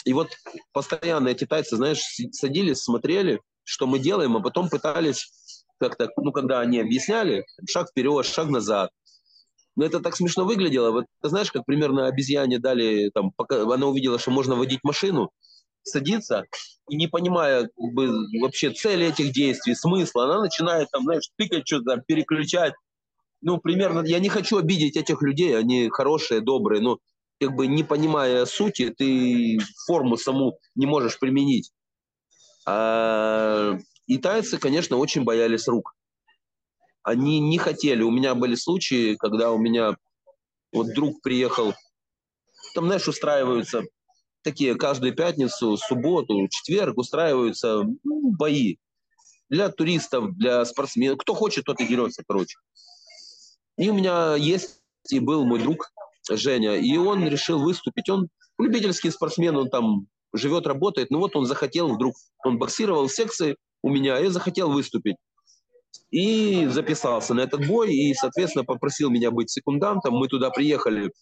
И вот постоянно эти тайцы, знаешь, садились, смотрели, что мы делаем, а потом пытались как-то, ну, когда они объясняли, шаг вперед, шаг назад. Но это так смешно выглядело. Вот ты знаешь, как примерно обезьяне дали, там, пока она увидела, что можно водить машину, садится, и не понимая как бы, вообще цели этих действий, смысла, она начинает там, знаешь, тыкать что-то, переключать. Ну, примерно, я не хочу обидеть этих людей, они хорошие, добрые, но как бы не понимая сути, ты форму саму не можешь применить. А и тайцы, конечно, очень боялись рук. Они не хотели. У меня были случаи, когда у меня вот друг приехал, там, знаешь, устраиваются такие каждую пятницу, субботу, четверг устраиваются ну, бои для туристов, для спортсменов. Кто хочет, тот и дерется, короче. И у меня есть и был мой друг Женя, и он решил выступить. Он любительский спортсмен, он там живет, работает. Ну вот он захотел вдруг, он боксировал в секции, у меня, я захотел выступить. И записался на этот бой, и, соответственно, попросил меня быть секундантом. Мы туда приехали.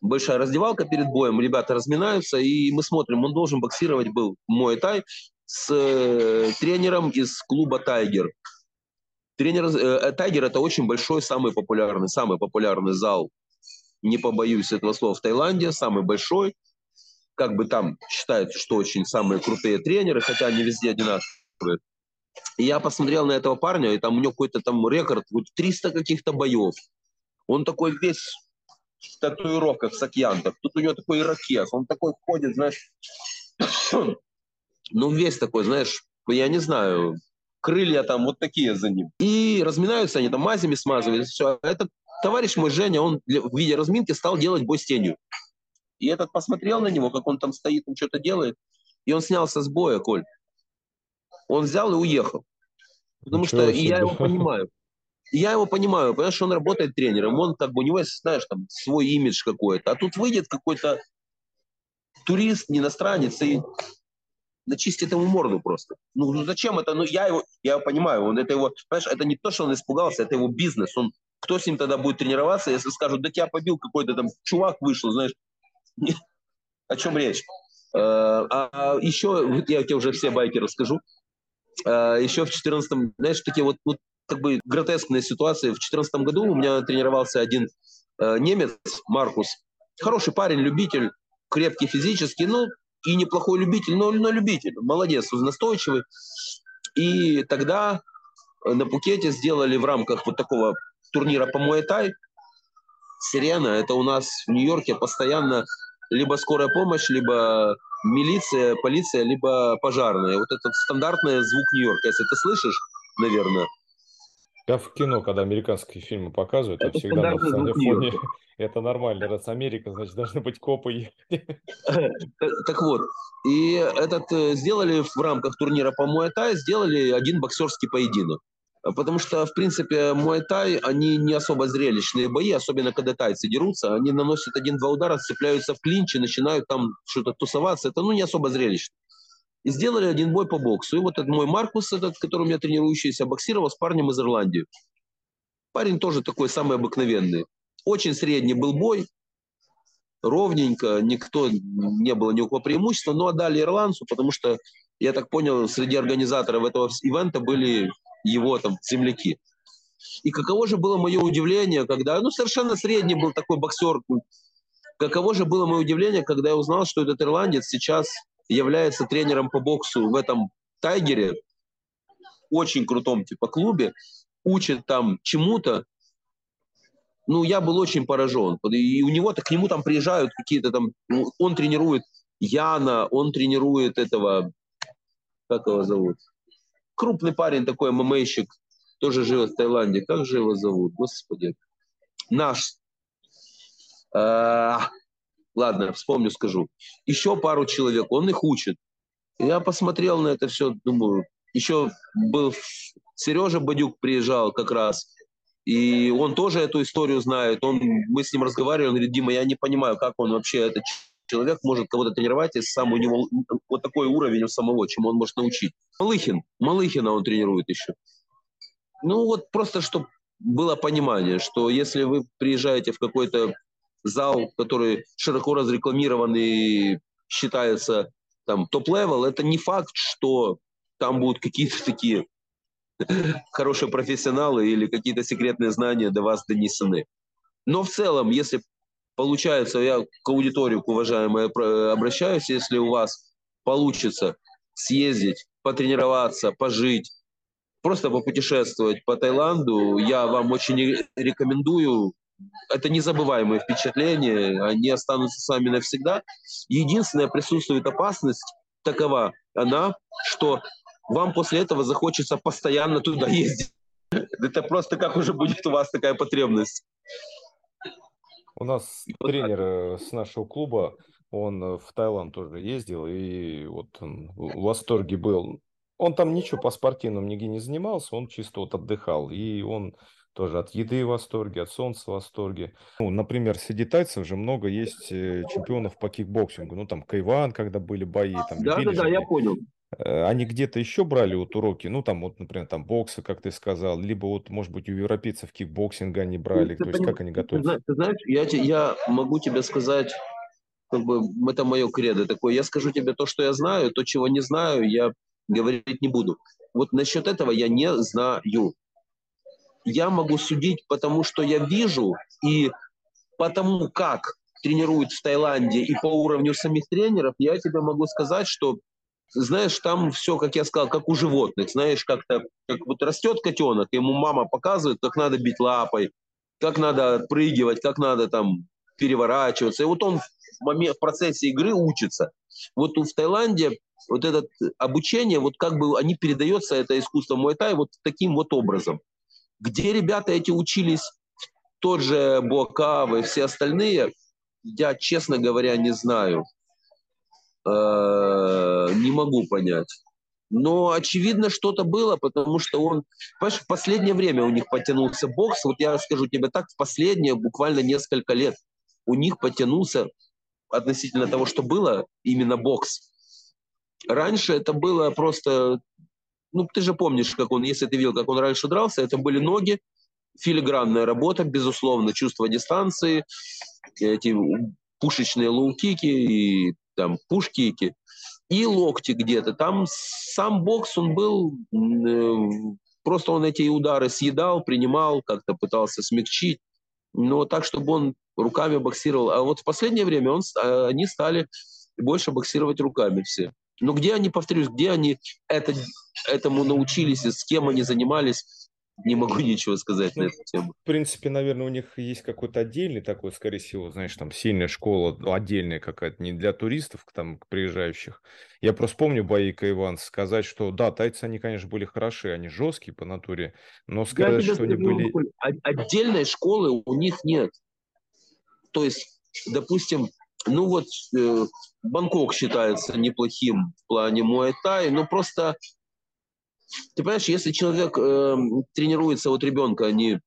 Большая раздевалка перед боем, ребята разминаются, и мы смотрим, он должен боксировать был мой тай с э, тренером из клуба «Тайгер». Тренер, э, «Тайгер» — это очень большой, самый популярный, самый популярный зал, не побоюсь этого слова, в Таиланде, самый большой как бы там считают, что очень самые крутые тренеры, хотя они везде одинаковые. И я посмотрел на этого парня, и там у него какой-то там рекорд, вот 300 каких-то боев. Он такой весь в татуировках, в сакьянтах. Тут у него такой ирокез. Он такой ходит, знаешь, ну весь такой, знаешь, я не знаю, крылья там вот такие за ним. И разминаются они там мазями смазывают. Все. Этот товарищ мой Женя, он в виде разминки стал делать бой с тенью. И этот посмотрел на него, как он там стоит, он что-то делает, и он снялся с боя, Коль. Он взял и уехал. Потому Ничего что и я его понимаю. я его понимаю, понимаешь, что он работает тренером, он как бы, у него есть, знаешь, там свой имидж какой-то. А тут выйдет какой-то турист, не иностранец, и начистит ему морду просто. Ну, ну зачем это? Ну я его, я его понимаю, он это его, понимаешь, это не то, что он испугался, это его бизнес. Он, кто с ним тогда будет тренироваться, если скажут, да тебя побил какой-то там чувак вышел, знаешь, о чем речь? Э, а еще, я тебе уже все байки расскажу. Э, еще в 14 знаешь, такие вот, вот как бы гротескные ситуации. В 14 году у меня тренировался один э, немец, Маркус. Хороший парень, любитель, крепкий физически, ну, и неплохой любитель, но, но любитель. Молодец, настойчивый. И тогда на Пукете сделали в рамках вот такого турнира по Муэтай Сирена. Это у нас в Нью-Йорке постоянно либо скорая помощь, либо милиция, полиция, либо пожарная. Вот этот стандартный звук Нью-Йорка. Если ты слышишь, наверное. Я в кино, когда американские фильмы показывают, это всегда на фоне, это нормально. Раз Америка, значит, должны быть копы. Так вот, и этот э, сделали в рамках турнира по Муэтай, сделали один боксерский поединок. Потому что, в принципе, муай-тай, они не особо зрелищные бои, особенно когда тайцы дерутся. Они наносят один-два удара, цепляются в клинч и начинают там что-то тусоваться. Это, ну, не особо зрелищно. И сделали один бой по боксу. И вот этот мой Маркус, этот, которым я тренирующийся, боксировал с парнем из Ирландии. Парень тоже такой самый обыкновенный. Очень средний был бой, ровненько, никто, не было никакого преимущества, но отдали ирландцу, потому что, я так понял, среди организаторов этого ивента были его там земляки. И каково же было мое удивление, когда, ну, совершенно средний был такой боксер, каково же было мое удивление, когда я узнал, что этот ирландец сейчас является тренером по боксу в этом Тайгере. очень крутом типа клубе, учит там чему-то, ну, я был очень поражен. И у него-то к нему там приезжают какие-то там, ну, он тренирует Яна, он тренирует этого, как его зовут? Крупный парень такой, ММАщик, тоже живет в Таиланде. Как же его зовут? Господи. Наш. А, ладно, вспомню, скажу. Еще пару человек, он их учит. Я посмотрел на это все, думаю, еще был Сережа Бадюк приезжал как раз, и он тоже эту историю знает. Он, мы с ним разговаривали, он говорит, Дима, я не понимаю, как он вообще, этот человек может кого-то тренировать, если сам у него вот такой уровень у самого, чему он может научить. Малыхин, Малыхина он тренирует еще. Ну вот просто, чтобы было понимание, что если вы приезжаете в какой-то зал, который широко разрекламирован и считается там top-level, это не факт, что там будут какие-то такие хорошие профессионалы или какие-то секретные знания до вас донесены. Но в целом, если получается, я к аудитории, к уважаемой обращаюсь, если у вас получится съездить, потренироваться, пожить, просто попутешествовать по Таиланду, я вам очень рекомендую. Это незабываемые впечатления, они останутся с вами навсегда. Единственная присутствует опасность такова, она, что вам после этого захочется постоянно туда ездить. Это просто как уже будет у вас такая потребность. У нас тренер э, с нашего клуба, он э, в Таиланд тоже ездил, и вот он в восторге был. Он там ничего по спортивному нигде не занимался, он чисто вот отдыхал. И он тоже от еды в восторге, от солнца в восторге. Ну, например, среди тайцев же много есть э, чемпионов по кикбоксингу. Ну, там Кайван, когда были бои. Там, да, да, да, я понял. Э, они где-то еще брали вот уроки, ну, там вот, например, там бокса, как ты сказал, либо вот, может быть, у европейцев кикбоксинга они брали, ну, то есть как они готовятся? Ты знаешь, я, я могу тебе сказать, как бы, это мое кредо такое, я скажу тебе то, что я знаю, то, чего не знаю, я говорить не буду. Вот насчет этого я не знаю. Я могу судить, потому что я вижу, и потому как тренируют в Таиланде и по уровню самих тренеров, я тебе могу сказать, что знаешь, там все, как я сказал, как у животных, знаешь, как-то, как вот растет котенок, ему мама показывает, как надо бить лапой, как надо отпрыгивать, как надо там переворачиваться. И вот он в, момент, в процессе игры учится. Вот в Таиланде вот это обучение, вот как бы они передается, это искусство Муайтай, вот таким вот образом. Где ребята эти учились, тот же Буакава и все остальные, я, честно говоря, не знаю. Э, не могу понять. Но, очевидно, что-то было, потому что он... Понимаешь, в последнее время у них подтянулся бокс. Вот я скажу тебе так, в последние буквально несколько лет у них подтянулся относительно того, что было, именно бокс. Раньше это было просто... Ну, ты же помнишь, как он, если ты видел, как он раньше дрался, это были ноги, филигранная работа, безусловно, чувство дистанции, эти пушечные лоу-кики и там пуш-кики и локти где-то. Там сам бокс, он был, э, просто он эти удары съедал, принимал, как-то пытался смягчить, но так, чтобы он руками боксировал. А вот в последнее время он, а, они стали больше боксировать руками все. Но где они, повторюсь, где они это, этому научились с кем они занимались, не могу ничего сказать ну, на эту тему. В принципе, наверное, у них есть какой-то отдельный такой, скорее всего, знаешь, там сильная школа, ну, отдельная какая-то, не для туристов, там, приезжающих. Я просто помню бои Иван сказать, что да, тайцы, они, конечно, были хороши, они жесткие по натуре, но сказать, что они были... Отдельной школы у них нет. То есть, допустим, ну вот э, Бангкок считается неплохим в плане муай-тай, но просто ты понимаешь, если человек э, тренируется, вот ребенка, они,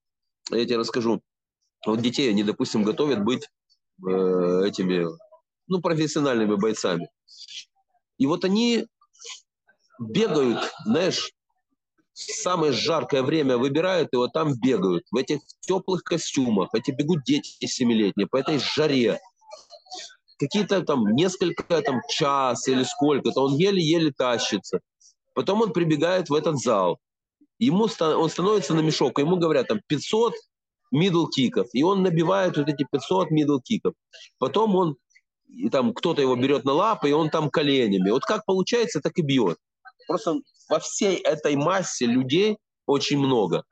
я тебе расскажу, вот детей они, допустим, готовят быть э, этими, ну, профессиональными бойцами. И вот они бегают, знаешь, самое жаркое время выбирают, и вот там бегают, в этих теплых костюмах, эти бегут дети семилетние, по этой жаре, какие-то там несколько там час или сколько-то, он еле-еле тащится. Потом он прибегает в этот зал. Ему он становится на мешок, ему говорят там 500 мидл киков, и он набивает вот эти 500 мидл киков. Потом он и там кто-то его берет на лапы, и он там коленями. Вот как получается, так и бьет. Просто во всей этой массе людей очень много.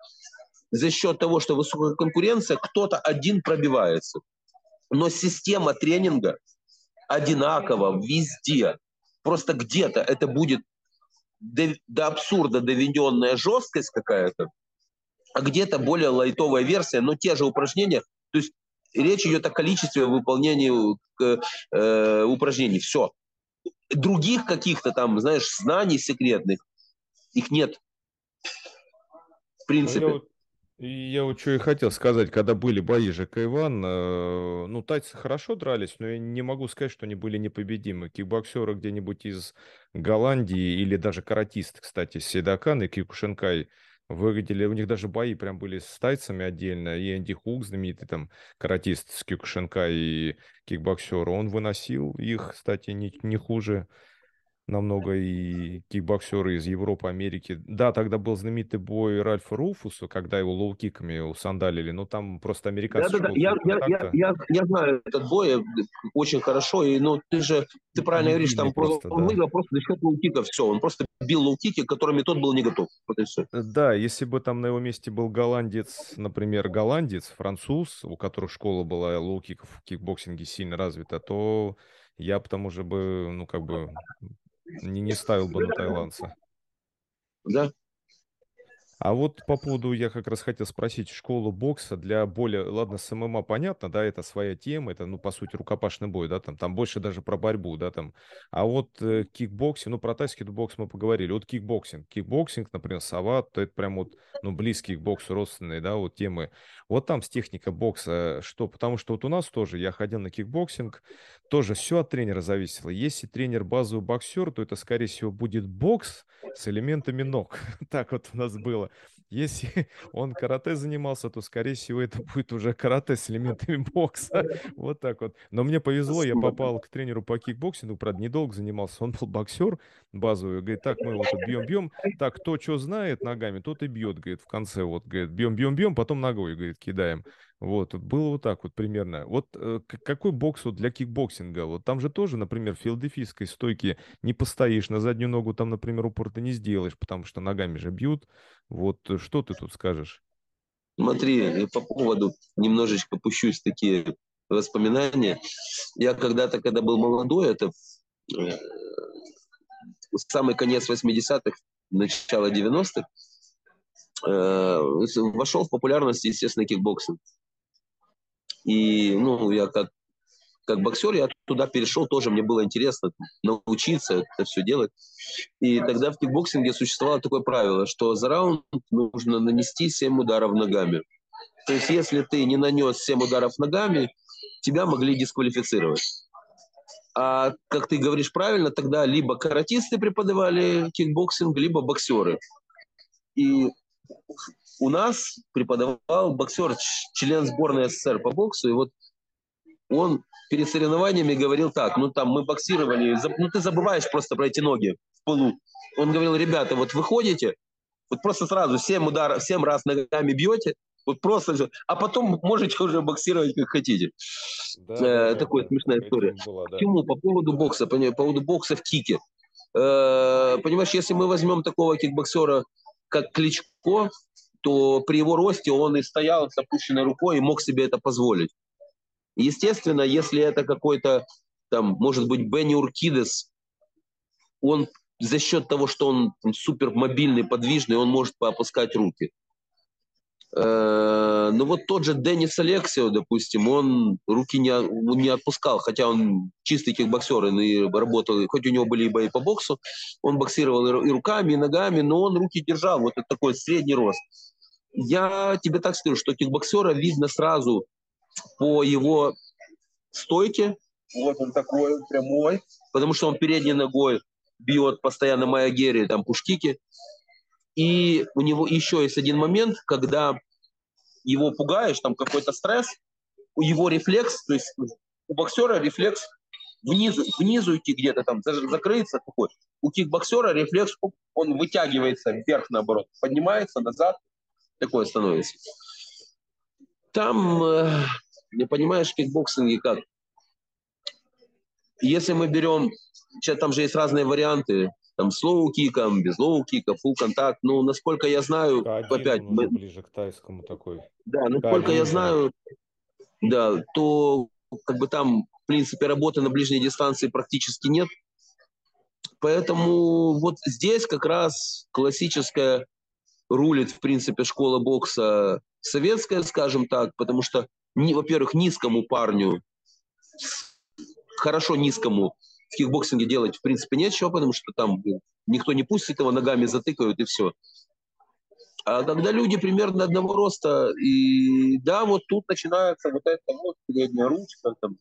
За счет того, что высокая конкуренция, кто-то один пробивается. Но система тренинга одинакова везде. Просто где-то это будет до, до абсурда доведенная жесткость какая-то, а где-то более лайтовая версия, но те же упражнения. То есть речь идет о количестве выполнения э, упражнений. Все. Других каких-то там, знаешь, знаний секретных, их нет. В принципе. Я вот что и хотел сказать, когда были бои ЖК Иван, э, ну, тайцы хорошо дрались, но я не могу сказать, что они были непобедимы. Кикбоксеры где-нибудь из Голландии или даже каратисты, кстати, Седокан и Кикушенкай выглядели, у них даже бои прям были с тайцами отдельно, и Энди Хук, знаменитый там каратист с Киокушинкай и кикбоксер, он выносил их, кстати, не, не хуже намного и кикбоксеры из Европы, Америки. Да, тогда был знаменитый бой Ральфа Руфуса, когда его лоу-киками усандалили, но там просто американцы... Да, да, да, я, я, я, я, я знаю этот бой э, очень хорошо, и ну ты же, ты правильно говоришь, там просто, он да. выиграл просто за счет лоу-кика, все, он просто бил лоу-кики, которыми тот был не готов. Вот и все. Э, да, если бы там на его месте был голландец, например, голландец, француз, у которого школа была лоу-киков в кикбоксинге сильно развита, то я потому же бы, ну, как бы не, не ставил бы на тайландца. Да. А вот по поводу, я как раз хотел спросить, школу бокса для более, ладно, с ММА понятно, да, это своя тема, это, ну, по сути, рукопашный бой, да, там, там больше даже про борьбу, да, там. А вот э, кикбоксинг, ну, про тайский бокс мы поговорили, вот кикбоксинг, кикбоксинг, например, Сават, то это прям вот, ну, близкие к боксу родственные, да, вот темы. Вот там с техника бокса что, потому что вот у нас тоже, я ходил на кикбоксинг, тоже все от тренера зависело. Если тренер базовый боксер, то это, скорее всего, будет бокс с элементами ног. так вот у нас было. Если он карате занимался, то, скорее всего, это будет уже карате с элементами бокса. Вот так вот. Но мне повезло, я попал к тренеру по кикбоксингу, правда, недолго занимался. Он был боксер базовый. Говорит, так, мы вот бьем-бьем. Так, кто что знает ногами, тот и бьет, говорит, в конце. Вот, говорит, бьем-бьем-бьем, потом ногой, говорит, кидаем. Вот, было вот так вот примерно. Вот э, какой бокс вот для кикбоксинга? Вот там же тоже, например, в филадельфийской стойке не постоишь, на заднюю ногу там, например, упор ты не сделаешь, потому что ногами же бьют. Вот э, что ты тут скажешь? Смотри, э, по поводу, немножечко пущусь такие воспоминания. Я когда-то, когда был молодой, это э, самый конец 80-х, начало 90-х, э, вошел в популярность, естественно, кикбоксинг. И, ну, я как, как боксер, я туда перешел, тоже мне было интересно научиться это все делать. И тогда в кикбоксинге существовало такое правило, что за раунд нужно нанести 7 ударов ногами. То есть, если ты не нанес 7 ударов ногами, тебя могли дисквалифицировать. А, как ты говоришь правильно, тогда либо каратисты преподавали кикбоксинг, либо боксеры. И у нас преподавал боксер, член сборной СССР по боксу, и вот он перед соревнованиями говорил так, ну там мы боксировали, ну ты забываешь просто про эти ноги в полу. Он говорил, ребята, вот выходите, вот просто сразу 7 ударов, 7 раз ногами бьете, вот просто, а потом можете уже боксировать как хотите. Да, э, да, такая да, смешная история. Была, да. Почему? По поводу бокса, по поводу бокса в кике. Э, понимаешь, если мы возьмем такого кикбоксера, как Кличко, то при его росте он и стоял с опущенной рукой и мог себе это позволить. Естественно, если это какой-то, там, может быть, Бенни Уркидес, он за счет того, что он супер мобильный, подвижный, он может поопускать руки. Э, ну вот тот же Денис Алексио, допустим, он руки не, не отпускал, хотя он чистый кикбоксер и работал, хоть у него были и бои по боксу, он боксировал и руками, и ногами, но он руки держал, вот такой средний рост. Я тебе так скажу, что кикбоксера видно сразу по его стойке, вот он такой прямой, потому что он передней ногой бьет постоянно Майя там пушкики, и у него еще есть один момент, когда его пугаешь, там какой-то стресс, у его рефлекс, то есть у боксера рефлекс внизу, внизу идти где-то там, закрыться такой. У кикбоксера рефлекс, он вытягивается вверх наоборот, поднимается назад, такое становится. Там, э, не понимаешь, в кикбоксинге как? Если мы берем, сейчас там же есть разные варианты, там с лоу-киком, без лоу-кика, full contact. Ну, насколько я знаю, К1 опять... уже ближе к тайскому такой. Да, насколько я К1. знаю, да, то как бы там, в принципе, работы на ближней дистанции практически нет. Поэтому вот здесь как раз классическая рулит, в принципе, школа бокса советская, скажем так, потому что, во-первых, низкому парню, хорошо низкому в кикбоксинге делать, в принципе, нечего, потому что там никто не пустит его, ногами затыкают и все. А когда люди примерно одного роста, и да, вот тут начинается вот это вот передняя ручка, там,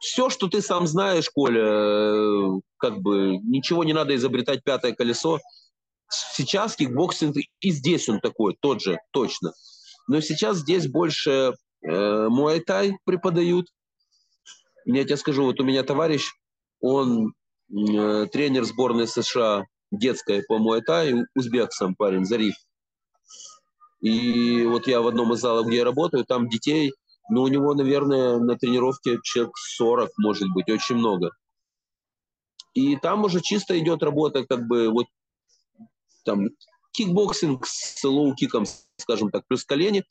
все, что ты сам знаешь, Коля, э, как бы ничего не надо изобретать пятое колесо. Сейчас кикбоксинг и здесь он такой, тот же, точно. Но сейчас здесь больше э, муайтай преподают. Я тебе скажу, вот у меня товарищ, он э, тренер сборной США детской по муайтаю, узбек сам парень, Зариф. И вот я в одном из залов, где я работаю, там детей, ну, у него, наверное, на тренировке человек 40, может быть, очень много. И там уже чисто идет работа, как бы, вот, там, кикбоксинг с лоу-киком, скажем так, плюс колени.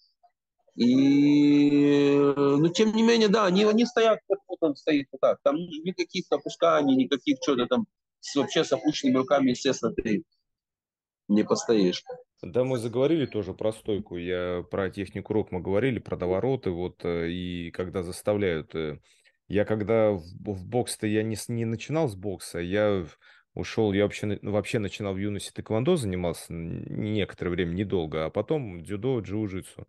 И, ну, тем не менее, да, они, они стоят, как вот он стоит вот так. Там никаких опусканий, никаких что-то там с, вообще с опущенными руками, естественно, ты не постоишь. Да, мы заговорили тоже про стойку. Я про технику рук мы говорили, про довороты, вот, э, и когда заставляют. э, Я когда в, в бокс-то я не, не начинал с бокса, я ушел, я вообще, вообще начинал в юности тэквондо, занимался некоторое время, недолго, а потом дзюдо, джиу-джитсу.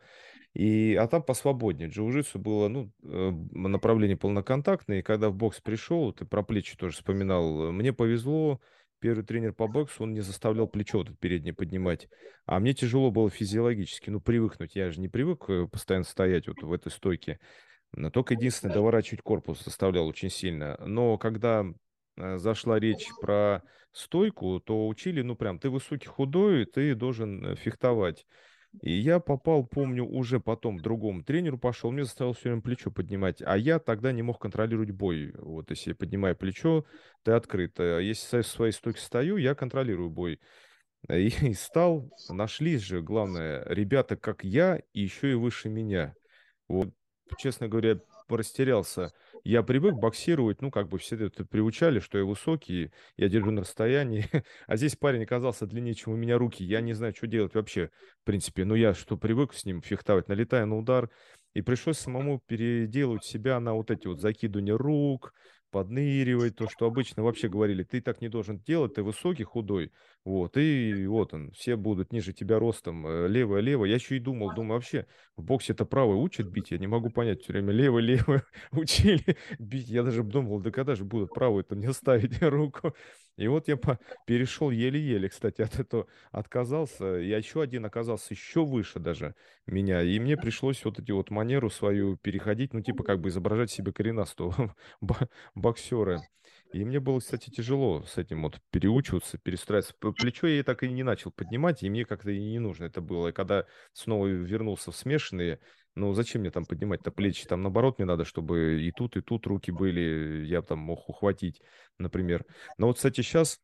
И, а там посвободнее. Джиу-джитсу было, ну, э, направление полноконтактное, и когда в бокс пришел, ты про плечи тоже вспоминал, э, мне повезло, первый тренер по боксу, он не заставлял плечо вот переднее поднимать, а мне тяжело было физиологически, ну, привыкнуть, я же не привык э, постоянно стоять вот в этой стойке, но только единственное, доворачивать корпус заставлял очень сильно, но когда зашла речь про стойку, то учили, ну, прям, ты высокий, худой, ты должен э, фехтовать. И я попал, помню, уже потом другому тренеру пошел, мне заставил все время плечо поднимать, а я тогда не мог контролировать бой. Вот, если я поднимаю плечо, ты открыт. А Если со своей стойки стою, я контролирую бой. И, и стал, нашлись же, главное, ребята, как я, и еще и выше меня. Вот, честно говоря, растерялся. Я привык боксировать, ну, как бы все это приучали, что я высокий, я держу на расстоянии. А здесь парень оказался длиннее, чем у меня руки. Я не знаю, что делать вообще, в принципе. Ну, я что, привык с ним фехтовать, налетая на удар. И пришлось самому переделывать себя на вот эти вот закидывания рук, подныривать, то, что обычно вообще говорили, ты так не должен делать, ты высокий, худой, вот, и вот он, все будут ниже тебя ростом, э, левое, левое. Я еще и думал, думаю, вообще в боксе это правое учат бить, я не могу понять, все время левое, левое учили бить. Я даже думал, да когда же будут правую это мне ставить руку. И вот я по- перешел еле-еле, кстати, от этого отказался. Я еще один оказался еще выше даже меня. И мне пришлось вот эти вот манеру свою переходить, ну, типа как бы изображать себе коренастого бо- боксера. И мне было, кстати, тяжело с этим вот переучиваться, перестраиваться. Плечо я так и не начал поднимать, и мне как-то и не нужно это было. И когда снова вернулся в смешанные, ну, зачем мне там поднимать-то плечи? Там, наоборот, мне надо, чтобы и тут, и тут руки были, я там мог ухватить, например. Но вот, кстати, сейчас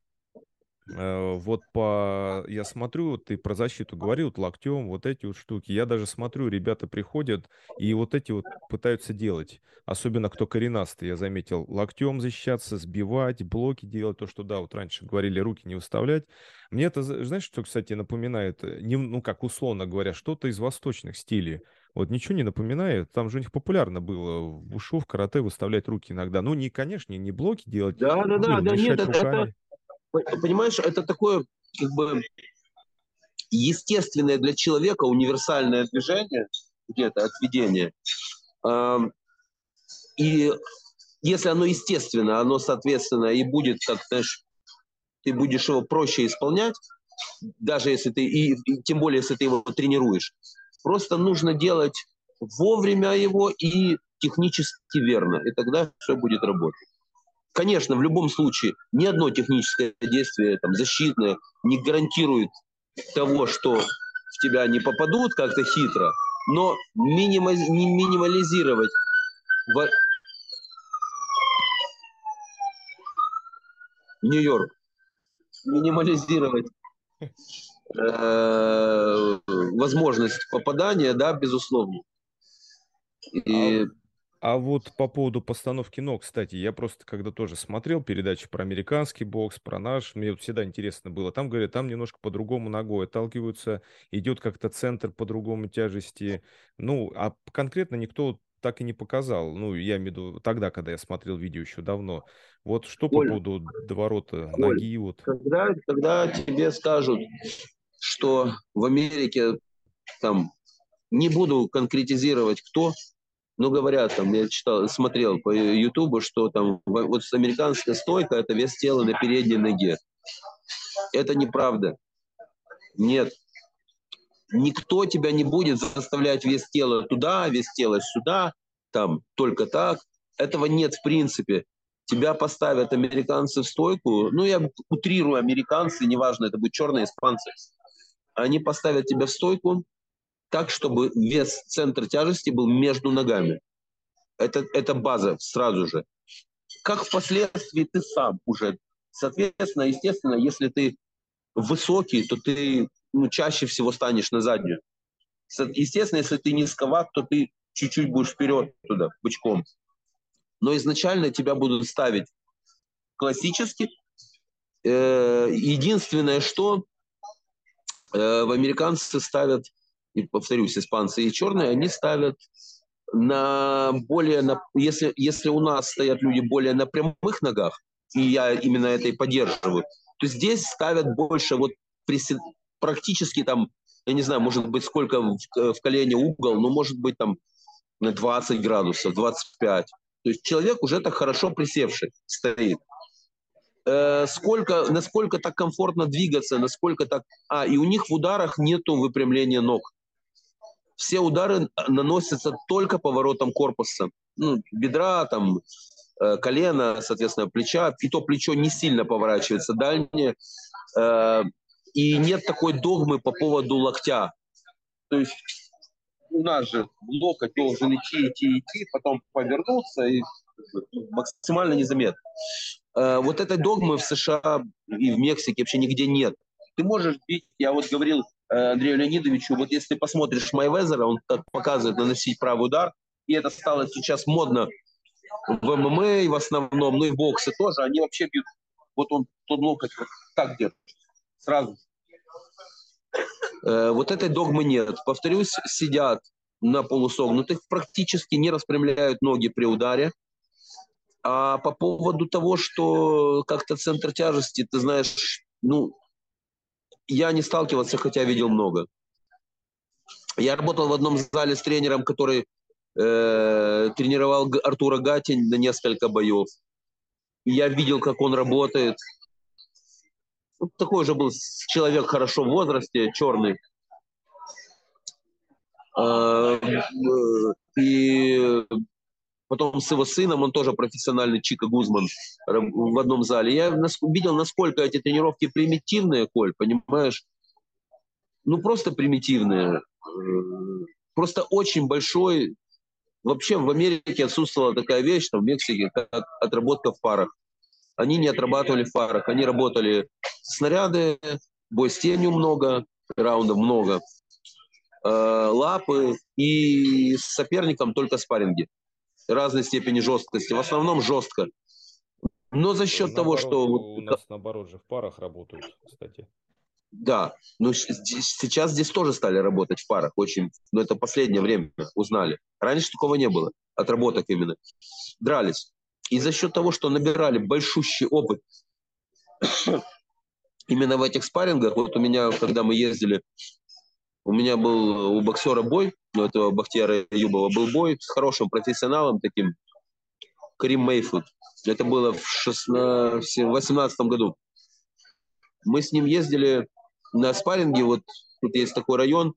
Вот по... Я смотрю, ты про защиту говорил, вот локтем, вот эти вот штуки. Я даже смотрю, ребята приходят и вот эти вот пытаются делать. Особенно кто коренастый, я заметил. Локтем защищаться, сбивать, блоки делать. То, что, да, вот раньше говорили, руки не выставлять. Мне это, знаешь, что, кстати, напоминает? Э, Не, ну, как условно говоря, что-то из восточных стилей. Вот ничего не напоминает. Там же у них популярно было в ушу, в карате выставлять руки иногда. Ну, не, конечно, не блоки делать, Да, да, да, да, нет, это. Понимаешь, это такое, как бы, естественное для человека универсальное движение, где-то отведение. И если оно естественно, оно, соответственно, и будет, как, знаешь, ты будешь его проще исполнять, даже если ты, и, и тем более, если ты его тренируешь. Просто нужно делать вовремя его и технически верно, и тогда все будет работать. Конечно, в любом случае, ни одно техническое действие, там, защитное, не гарантирует того, что в тебя не попадут как-то хитро, но минима- не минимализировать во- Нью-Йорк. Минимализировать э, возможность попадания, да, безусловно. И... А, вот по поводу постановки ног, кстати, я просто когда тоже смотрел передачи про американский бокс, про наш, мне всегда интересно было. Там, говорят, там немножко по-другому ногой отталкиваются, идет как-то центр по-другому тяжести. Ну, а конкретно никто так и не показал. Ну, я имею в виду тогда, когда я смотрел видео еще давно. Вот что Оль, по поводу доворота Оль, ноги? Вот. Когда, когда тебе скажут, что в Америке там не буду конкретизировать кто, но говорят там, я читал, смотрел по Ютубу, что там вот американская стойка это вес тела на передней ноге. Это неправда. Нет, Никто тебя не будет заставлять вес тела туда, вес тела сюда, там только так. Этого нет в принципе. Тебя поставят американцы в стойку. Ну, я утрирую американцы, неважно, это будет черные испанцы. Они поставят тебя в стойку так, чтобы вес, центр тяжести был между ногами. Это, это база сразу же. Как впоследствии ты сам уже. Соответственно, естественно, если ты высокий, то ты ну, чаще всего станешь на заднюю. Естественно, если ты низковат, то ты чуть-чуть будешь вперед туда, бычком. Но изначально тебя будут ставить классически. Э, единственное, что э, в американцы ставят, и повторюсь, испанцы и черные, они ставят на более, на, если, если у нас стоят люди более на прямых ногах, и я именно это и поддерживаю, то здесь ставят больше вот присед, практически там, я не знаю, может быть, сколько в, в колене угол, но может быть там на 20 градусов, 25. То есть человек уже так хорошо присевший стоит. Э, сколько, насколько так комфортно двигаться, насколько так... А, и у них в ударах нету выпрямления ног. Все удары наносятся только поворотом корпуса. Ну, бедра, там, э, колено, соответственно, плеча. И то плечо не сильно поворачивается дальнее. Э, и нет такой догмы по поводу локтя. То есть у нас же локоть должен идти, идти, идти, потом повернуться и максимально незаметно. Э, вот этой догмы в США и в Мексике вообще нигде нет. Ты можешь бить, я вот говорил Андрею Леонидовичу, вот если посмотришь Майвезера, он так показывает наносить правый удар, и это стало сейчас модно в ММА в основном, ну и в боксе тоже, они вообще бьют, вот он тот локоть вот так держит сразу. Э, вот этой догмы нет. Повторюсь, сидят на полусогнутых, практически не распрямляют ноги при ударе. А по поводу того, что как-то центр тяжести, ты знаешь, ну, я не сталкивался, хотя видел много. Я работал в одном зале с тренером, который э, тренировал Артура Гатин на несколько боев. Я видел, как он работает ну, такой же был человек хорошо в возрасте, черный. А, и потом с его сыном, он тоже профессиональный Чика Гузман в одном зале. Я видел, насколько эти тренировки примитивные, Коль, понимаешь? Ну, просто примитивные. Просто очень большой... Вообще в Америке отсутствовала такая вещь, там в Мексике, как отработка в парах. Они не отрабатывали в парах, они работали снаряды, бой с тенью много, раундов много, э, лапы и с соперником только спарринги разной степени жесткости. В основном жестко. Но за счет наоборот, того, что... У нас наоборот же в парах работают, кстати. Да, но сейчас здесь тоже стали работать в парах очень, но это последнее время узнали. Раньше такого не было, отработок именно. Дрались. И за счет того, что набирали большущий опыт именно в этих спаррингах, вот у меня, когда мы ездили, у меня был у боксера бой, у этого Бахтияра Юбова был бой с хорошим профессионалом таким, Карим Мейфуд. Это было в 2018 году. Мы с ним ездили на спарринге, вот тут есть такой район,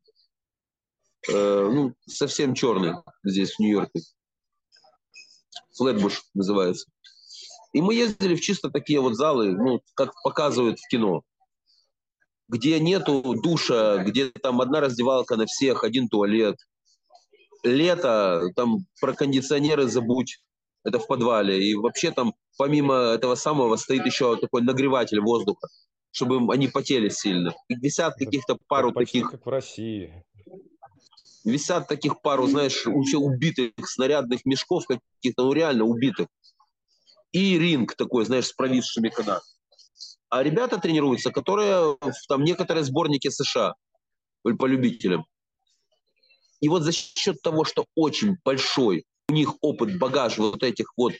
э, ну, совсем черный здесь, в Нью-Йорке. Флетбуш называется. И мы ездили в чисто такие вот залы, ну, как показывают в кино, где нету душа, где там одна раздевалка на всех, один туалет. Лето, там про кондиционеры забудь. это в подвале. И вообще там помимо этого самого стоит еще такой нагреватель воздуха, чтобы они потели сильно. И висят каких-то пару Почти таких, как в России. висят таких пару, знаешь, вообще убитых снарядных мешков каких-то, ну реально убитых. И ринг такой, знаешь, с провисшими канатами. А ребята тренируются, которые там некоторые сборники США по любителям. И вот за счет того, что очень большой у них опыт, багаж вот этих вот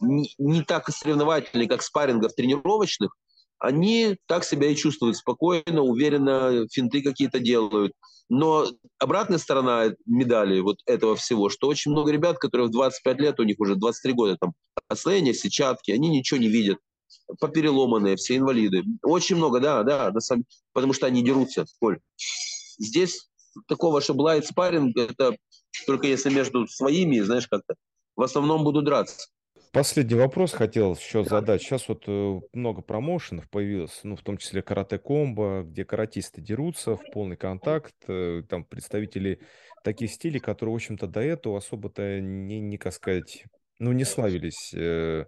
не, не так соревновательный, как спаррингов тренировочных, они так себя и чувствуют спокойно, уверенно, финты какие-то делают. Но обратная сторона медали вот этого всего, что очень много ребят, которые в 25 лет, у них уже 23 года, там, отслоения, сетчатки, они ничего не видят. Попереломанные, все инвалиды. Очень много, да, да, на самом... потому что они дерутся, Коль. Здесь такого, что лайт спарринг, это только если между своими, знаешь, как-то. В основном буду драться. Последний вопрос хотел еще задать. Сейчас вот э, много промоушенов появилось, ну, в том числе карате комбо, где каратисты дерутся в полный контакт, э, там представители таких стилей, которые, в общем-то, до этого особо-то не, не, как сказать, ну, не славились э,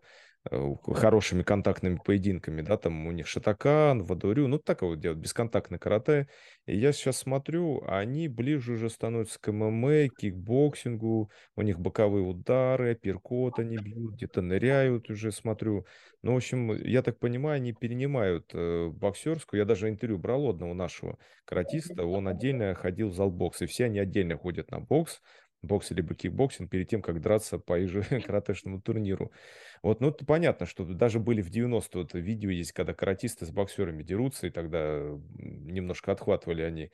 хорошими контактными поединками, да, там у них Шотокан, Вадо-рю, ну, так вот делают, бесконтактное карате. И я сейчас смотрю, они ближе уже становятся к ММА, кикбоксингу, у них боковые удары, апперкот они бьют, где-то ныряют уже, смотрю. Ну, в общем, я так понимаю, они перенимают э, боксерскую. Я даже интервью брал одного нашего каратиста, он отдельно ходил в зал бокса, и все они отдельно ходят на бокс, бокс либо кикбоксинг перед тем, как драться по каратешному турниру. Вот, ну, это понятно, что даже были в 90-е, вот видео есть, когда каратисты с боксерами дерутся, и тогда немножко отхватывали они.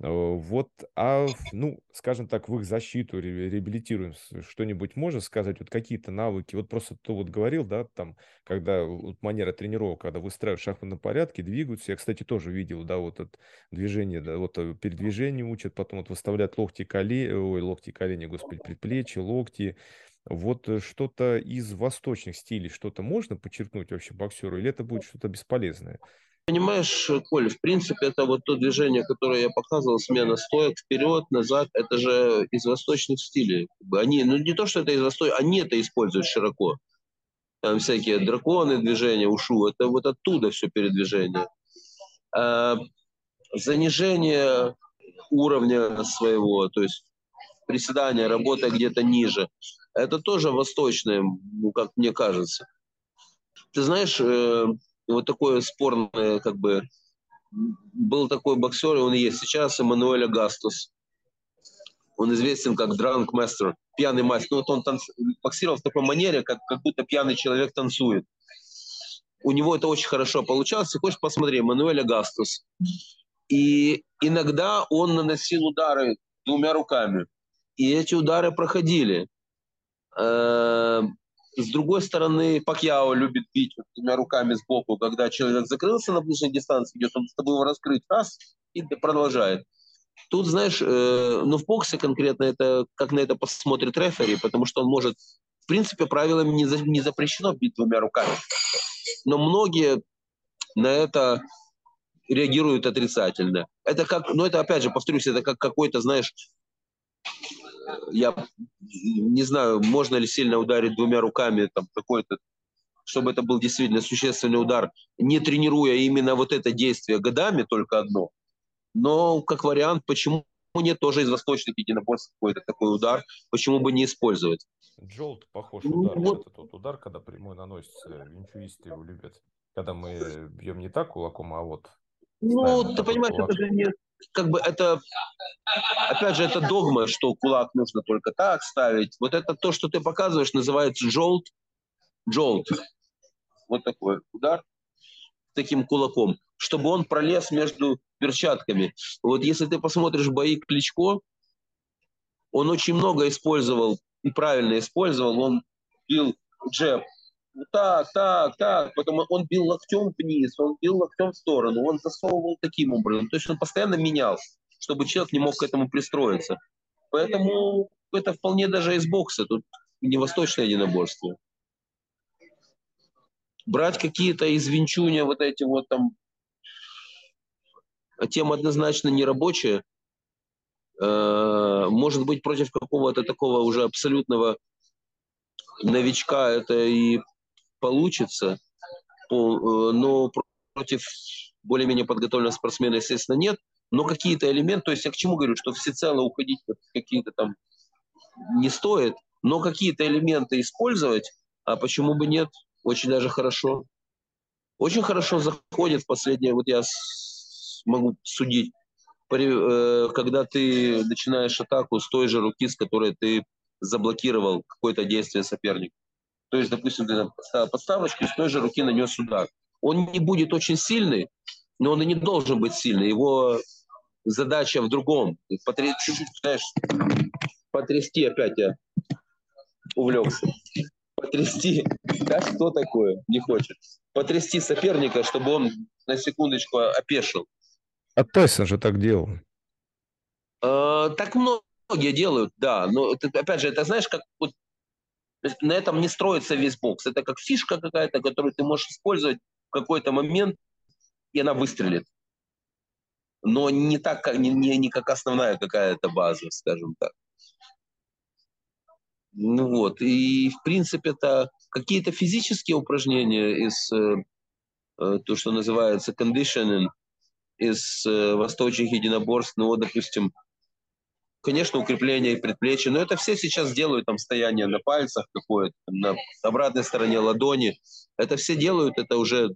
Э, Вот, а, ну, скажем так, в их защиту ре- реабилитируем с- что-нибудь можно сказать, вот какие-то навыки, вот просто ты вот говорил, да, там, когда вот манера тренировок, когда выстраивают шахматном порядке, двигаются, я, кстати, тоже видел, да, вот это движение, да, вот э, передвижение учат, потом вот выставляют локти, колени, ой, локти, колени, господи, предплечья, локти, вот э, что-то из восточных стилей, что-то можно подчеркнуть вообще боксеру, или это будет что-то бесполезное? Понимаешь, Коль, в принципе, это вот то движение, которое я показывал, смена стоек вперед, назад, это же из восточных стилей. Они, ну не то, что это из восточных, они это используют широко. Там всякие драконы движения, ушу, это вот оттуда все передвижение. А занижение уровня своего, то есть приседание, работа где-то ниже, это тоже восточное, ну, как мне кажется. Ты знаешь, вот такое спорное, как бы, был такой боксер, и он есть сейчас, Эммануэль Агастус. Он известен как Drunk Master, пьяный мастер. Ну, вот он танц... боксировал в такой манере, как, как будто пьяный человек танцует. У него это очень хорошо получалось. Ты хочешь посмотри, Эммануэль Агастус. И иногда он наносил удары двумя руками. И эти удары проходили. С другой стороны, Пакьяо любит бить вот двумя руками сбоку, когда человек закрылся на ближней дистанции, идет он с тобой его раскрыть, раз, и продолжает. Тут, знаешь, э, ну в боксе конкретно это, как на это посмотрит рефери, потому что он может, в принципе, правилами не, за- не запрещено бить двумя руками. Но многие на это реагируют отрицательно. Это как, ну это опять же, повторюсь, это как какой-то, знаешь, я не знаю, можно ли сильно ударить двумя руками, там какой-то, чтобы это был действительно существенный удар, не тренируя именно вот это действие годами, только одно. Но как вариант, почему нет тоже из восточных единоборств какой-то такой удар, почему бы не использовать? Джолт похож Ну, удар, вот. вот этот вот удар, когда прямой наносится, винчуисты его любят. Когда мы бьем не так кулаком, а вот Ну, ставим ты понимаешь, кулак. это же не, как бы это, опять же, это догма, что кулак нужно только так ставить. Вот это то, что ты показываешь, называется жолт. Жолт. Вот такой удар таким кулаком, чтобы он пролез между перчатками. Вот если ты посмотришь бои Кличко, он очень много использовал и правильно использовал. Он бил джеб. Так, так, так. Потом он бил локтем вниз, он бил локтем в сторону, он засовывал таким образом. То есть он постоянно менял, чтобы человек не мог к этому пристроиться. Поэтому это вполне даже из бокса. Тут не восточное единоборство. Брать какие-то из Винчуня вот эти вот там а тема однозначно не рабочая. Э, Может быть, против какого-то такого уже абсолютного новичка это и получится, э, но против более-менее подготовленного спортсмена, естественно, нет. Но какие-то элементы, то есть я к чему говорю, что всецело уходить в какие-то там не стоит, но какие-то элементы использовать, а почему бы нет, очень даже хорошо. Очень хорошо заходит в последнее, вот я могу судить, э, когда ты начинаешь атаку с той же руки, с которой ты заблокировал какое-то действие соперника. То есть, допустим, ты и с той же руки нанес удар. Он не будет очень сильный, но он и не должен быть сильный. Его задача в другом. Потрясти, знаешь, потрясти опять я увлекся. Потрясти. Да, что такое? Не хочет. Потрясти соперника, чтобы он на секундочку опешил. А Тайсон же так делал. А, так многие делают, да. Но опять же, это знаешь, как вот на этом не строится весь бокс. Это как фишка какая-то, которую ты можешь использовать в какой-то момент, и она выстрелит. Но не так, как, не, не, не как основная какая-то база, скажем так. Ну вот, и в принципе это какие-то физические упражнения из э, э, то, что называется conditioning, из э, восточных единоборств, ну вот, допустим, конечно, укрепление предплечья, но это все сейчас делают, там, стояние на пальцах какое-то, на обратной стороне ладони, это все делают, это уже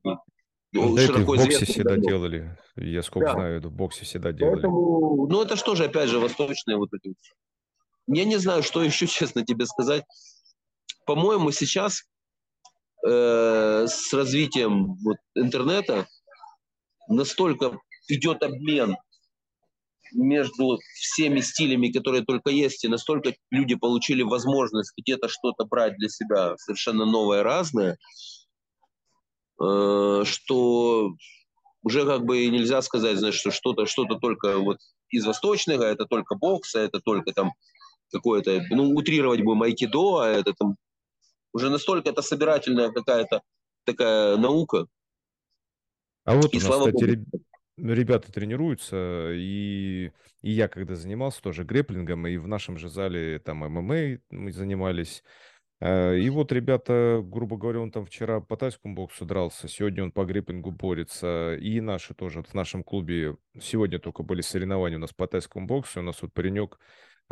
ну, да широко это в боксе всегда давно. делали, я сколько да. знаю, в боксе всегда делали. Поэтому, ну это что же, опять же, восточные вот эти я не знаю, что еще, честно тебе сказать. По-моему, сейчас э, с развитием вот, интернета настолько идет обмен между всеми стилями, которые только есть, и настолько люди получили возможность где-то что-то брать для себя совершенно новое, разное, э, что уже как бы нельзя сказать, знаешь, что что-то что только вот из восточного, это только бокса, это только там какое-то, ну, утрировать будем айкидо, а это там уже настолько это собирательная какая-то такая наука. А вот и у нас, кстати, Богу. Ребята тренируются, и, и я когда занимался тоже греплингом, и в нашем же зале там ММА мы занимались, э, и вот ребята, грубо говоря, он там вчера по тайскому боксу дрался, сегодня он по гриплингу борется. И наши тоже в нашем клубе сегодня только были соревнования у нас по тайскому боксу. У нас вот паренек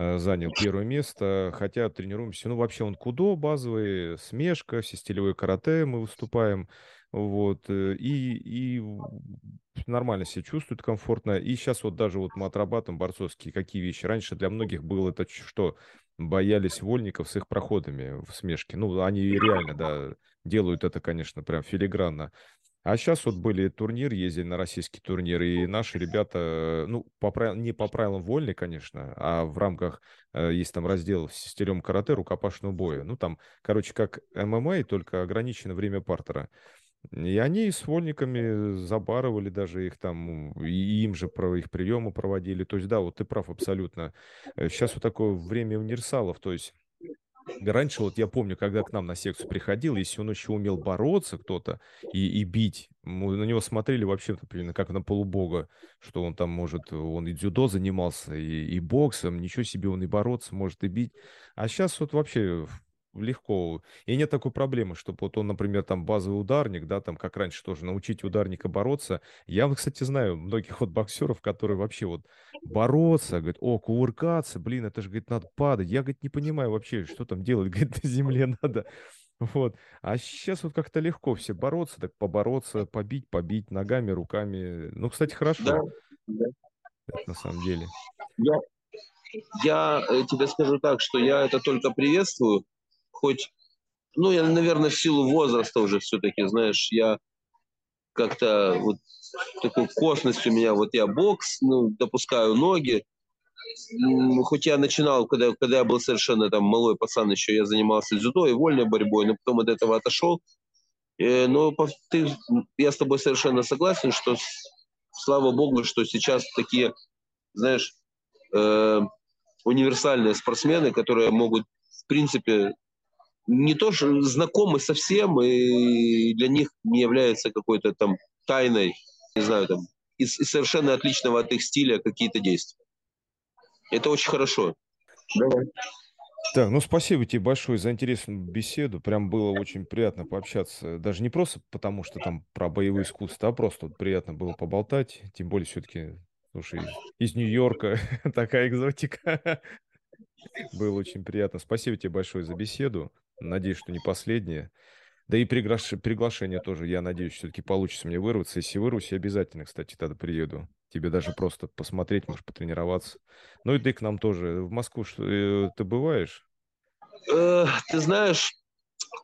Э, занял первое место, хотя тренируемся, ну, вообще он кудо базовый, смешка, все стилевые карате мы выступаем, вот, э, и, и нормально себя чувствует комфортно, и сейчас вот даже вот мы отрабатываем борцовские какие вещи, раньше для многих было это что, боялись вольников с их проходами в смешке, ну, они реально, да, делают это, конечно, прям филигранно, а сейчас вот были турниры, ездили на российский турнир, и наши ребята, ну, по правил, не по правилам вольной, конечно, а в рамках, э, есть там раздел с стилем карате, рукопашного боя. Ну, там, короче, как ММА, только ограничено время партера. И они с вольниками забарывали даже их там, и им же про их приемы проводили. То есть, да, вот ты прав абсолютно. Сейчас э, вот такое время универсалов, то есть Раньше вот я помню, когда к нам на секцию приходил, если он еще умел бороться кто-то и, и бить, мы на него смотрели вообще примерно как на полубога, что он там может, он и дзюдо занимался, и, и боксом, ничего себе, он и бороться может, и бить. А сейчас вот вообще легко. И нет такой проблемы, что вот он, например, там базовый ударник, да, там как раньше тоже научить ударника бороться. Я, кстати, знаю многих вот боксеров, которые вообще вот бороться, говорит, о, кувыркаться, блин, это же, говорит, надо падать. Я, говорит, не понимаю вообще, что там делать, говорит, на земле надо. Вот. А сейчас вот как-то легко все бороться, так побороться, побить, побить ногами, руками. Ну, кстати, хорошо. Да, да. Это на самом деле. Я, я э, тебе скажу так, что я это только приветствую, хоть, ну, я, наверное, в силу возраста уже все-таки, знаешь, я как-то вот такой косность у меня, вот я бокс, ну, допускаю ноги, хоть я начинал, когда, когда я был совершенно там малой пацан еще, я занимался дзюдо и вольной борьбой, но потом от этого отошел. Э, но ты, я с тобой совершенно согласен, что слава богу, что сейчас такие, знаешь, э, универсальные спортсмены, которые могут, в принципе, не то, что знакомы со всем, и для них не является какой-то там тайной, не знаю, там, из, из совершенно отличного от их стиля какие-то действия. Это очень хорошо. Давай. Так, ну спасибо тебе большое за интересную беседу. Прям было очень приятно пообщаться. Даже не просто потому, что там про боевое искусство, а просто вот приятно было поболтать. Тем более все-таки, слушай, из Нью-Йорка такая экзотика. Было очень приятно. Спасибо тебе большое за беседу. Надеюсь, что не последнее. Да и приглаш... приглашение тоже, я надеюсь, все-таки получится мне вырваться. Если вырвусь, я обязательно, кстати, тогда приеду. Тебе даже просто посмотреть, может, потренироваться. Ну и ты к нам тоже. В Москву что, э, ты бываешь? Э, ты знаешь,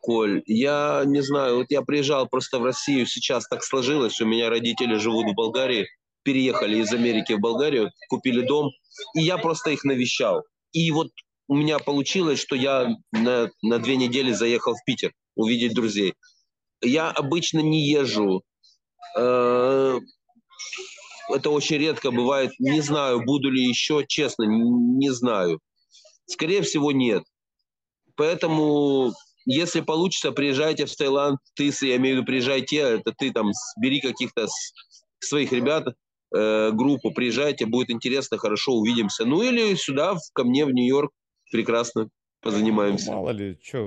Коль, я не знаю, вот я приезжал просто в Россию, сейчас так сложилось, у меня родители живут в Болгарии, переехали из Америки в Болгарию, купили дом, и я просто их навещал. И вот у меня получилось, что я на, на две недели заехал в Питер увидеть друзей. Я обычно не езжу. Э, это очень редко бывает. Не знаю, буду ли еще, честно, не знаю. Скорее всего, нет. Поэтому, если получится, приезжайте в Таиланд. Ты, я имею в виду, приезжайте, это ты там, бери каких-то своих ребят, э, группу, приезжайте, будет интересно, хорошо, увидимся. Ну или сюда, ко мне в Нью-Йорк, прекрасно позанимаемся. Ну, мало ли, что,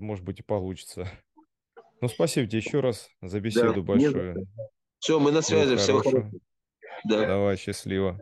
может быть, и получится. Ну, спасибо тебе еще раз за беседу да, большую. Все, мы на связи, всего хорошего. Да. Давай, счастливо.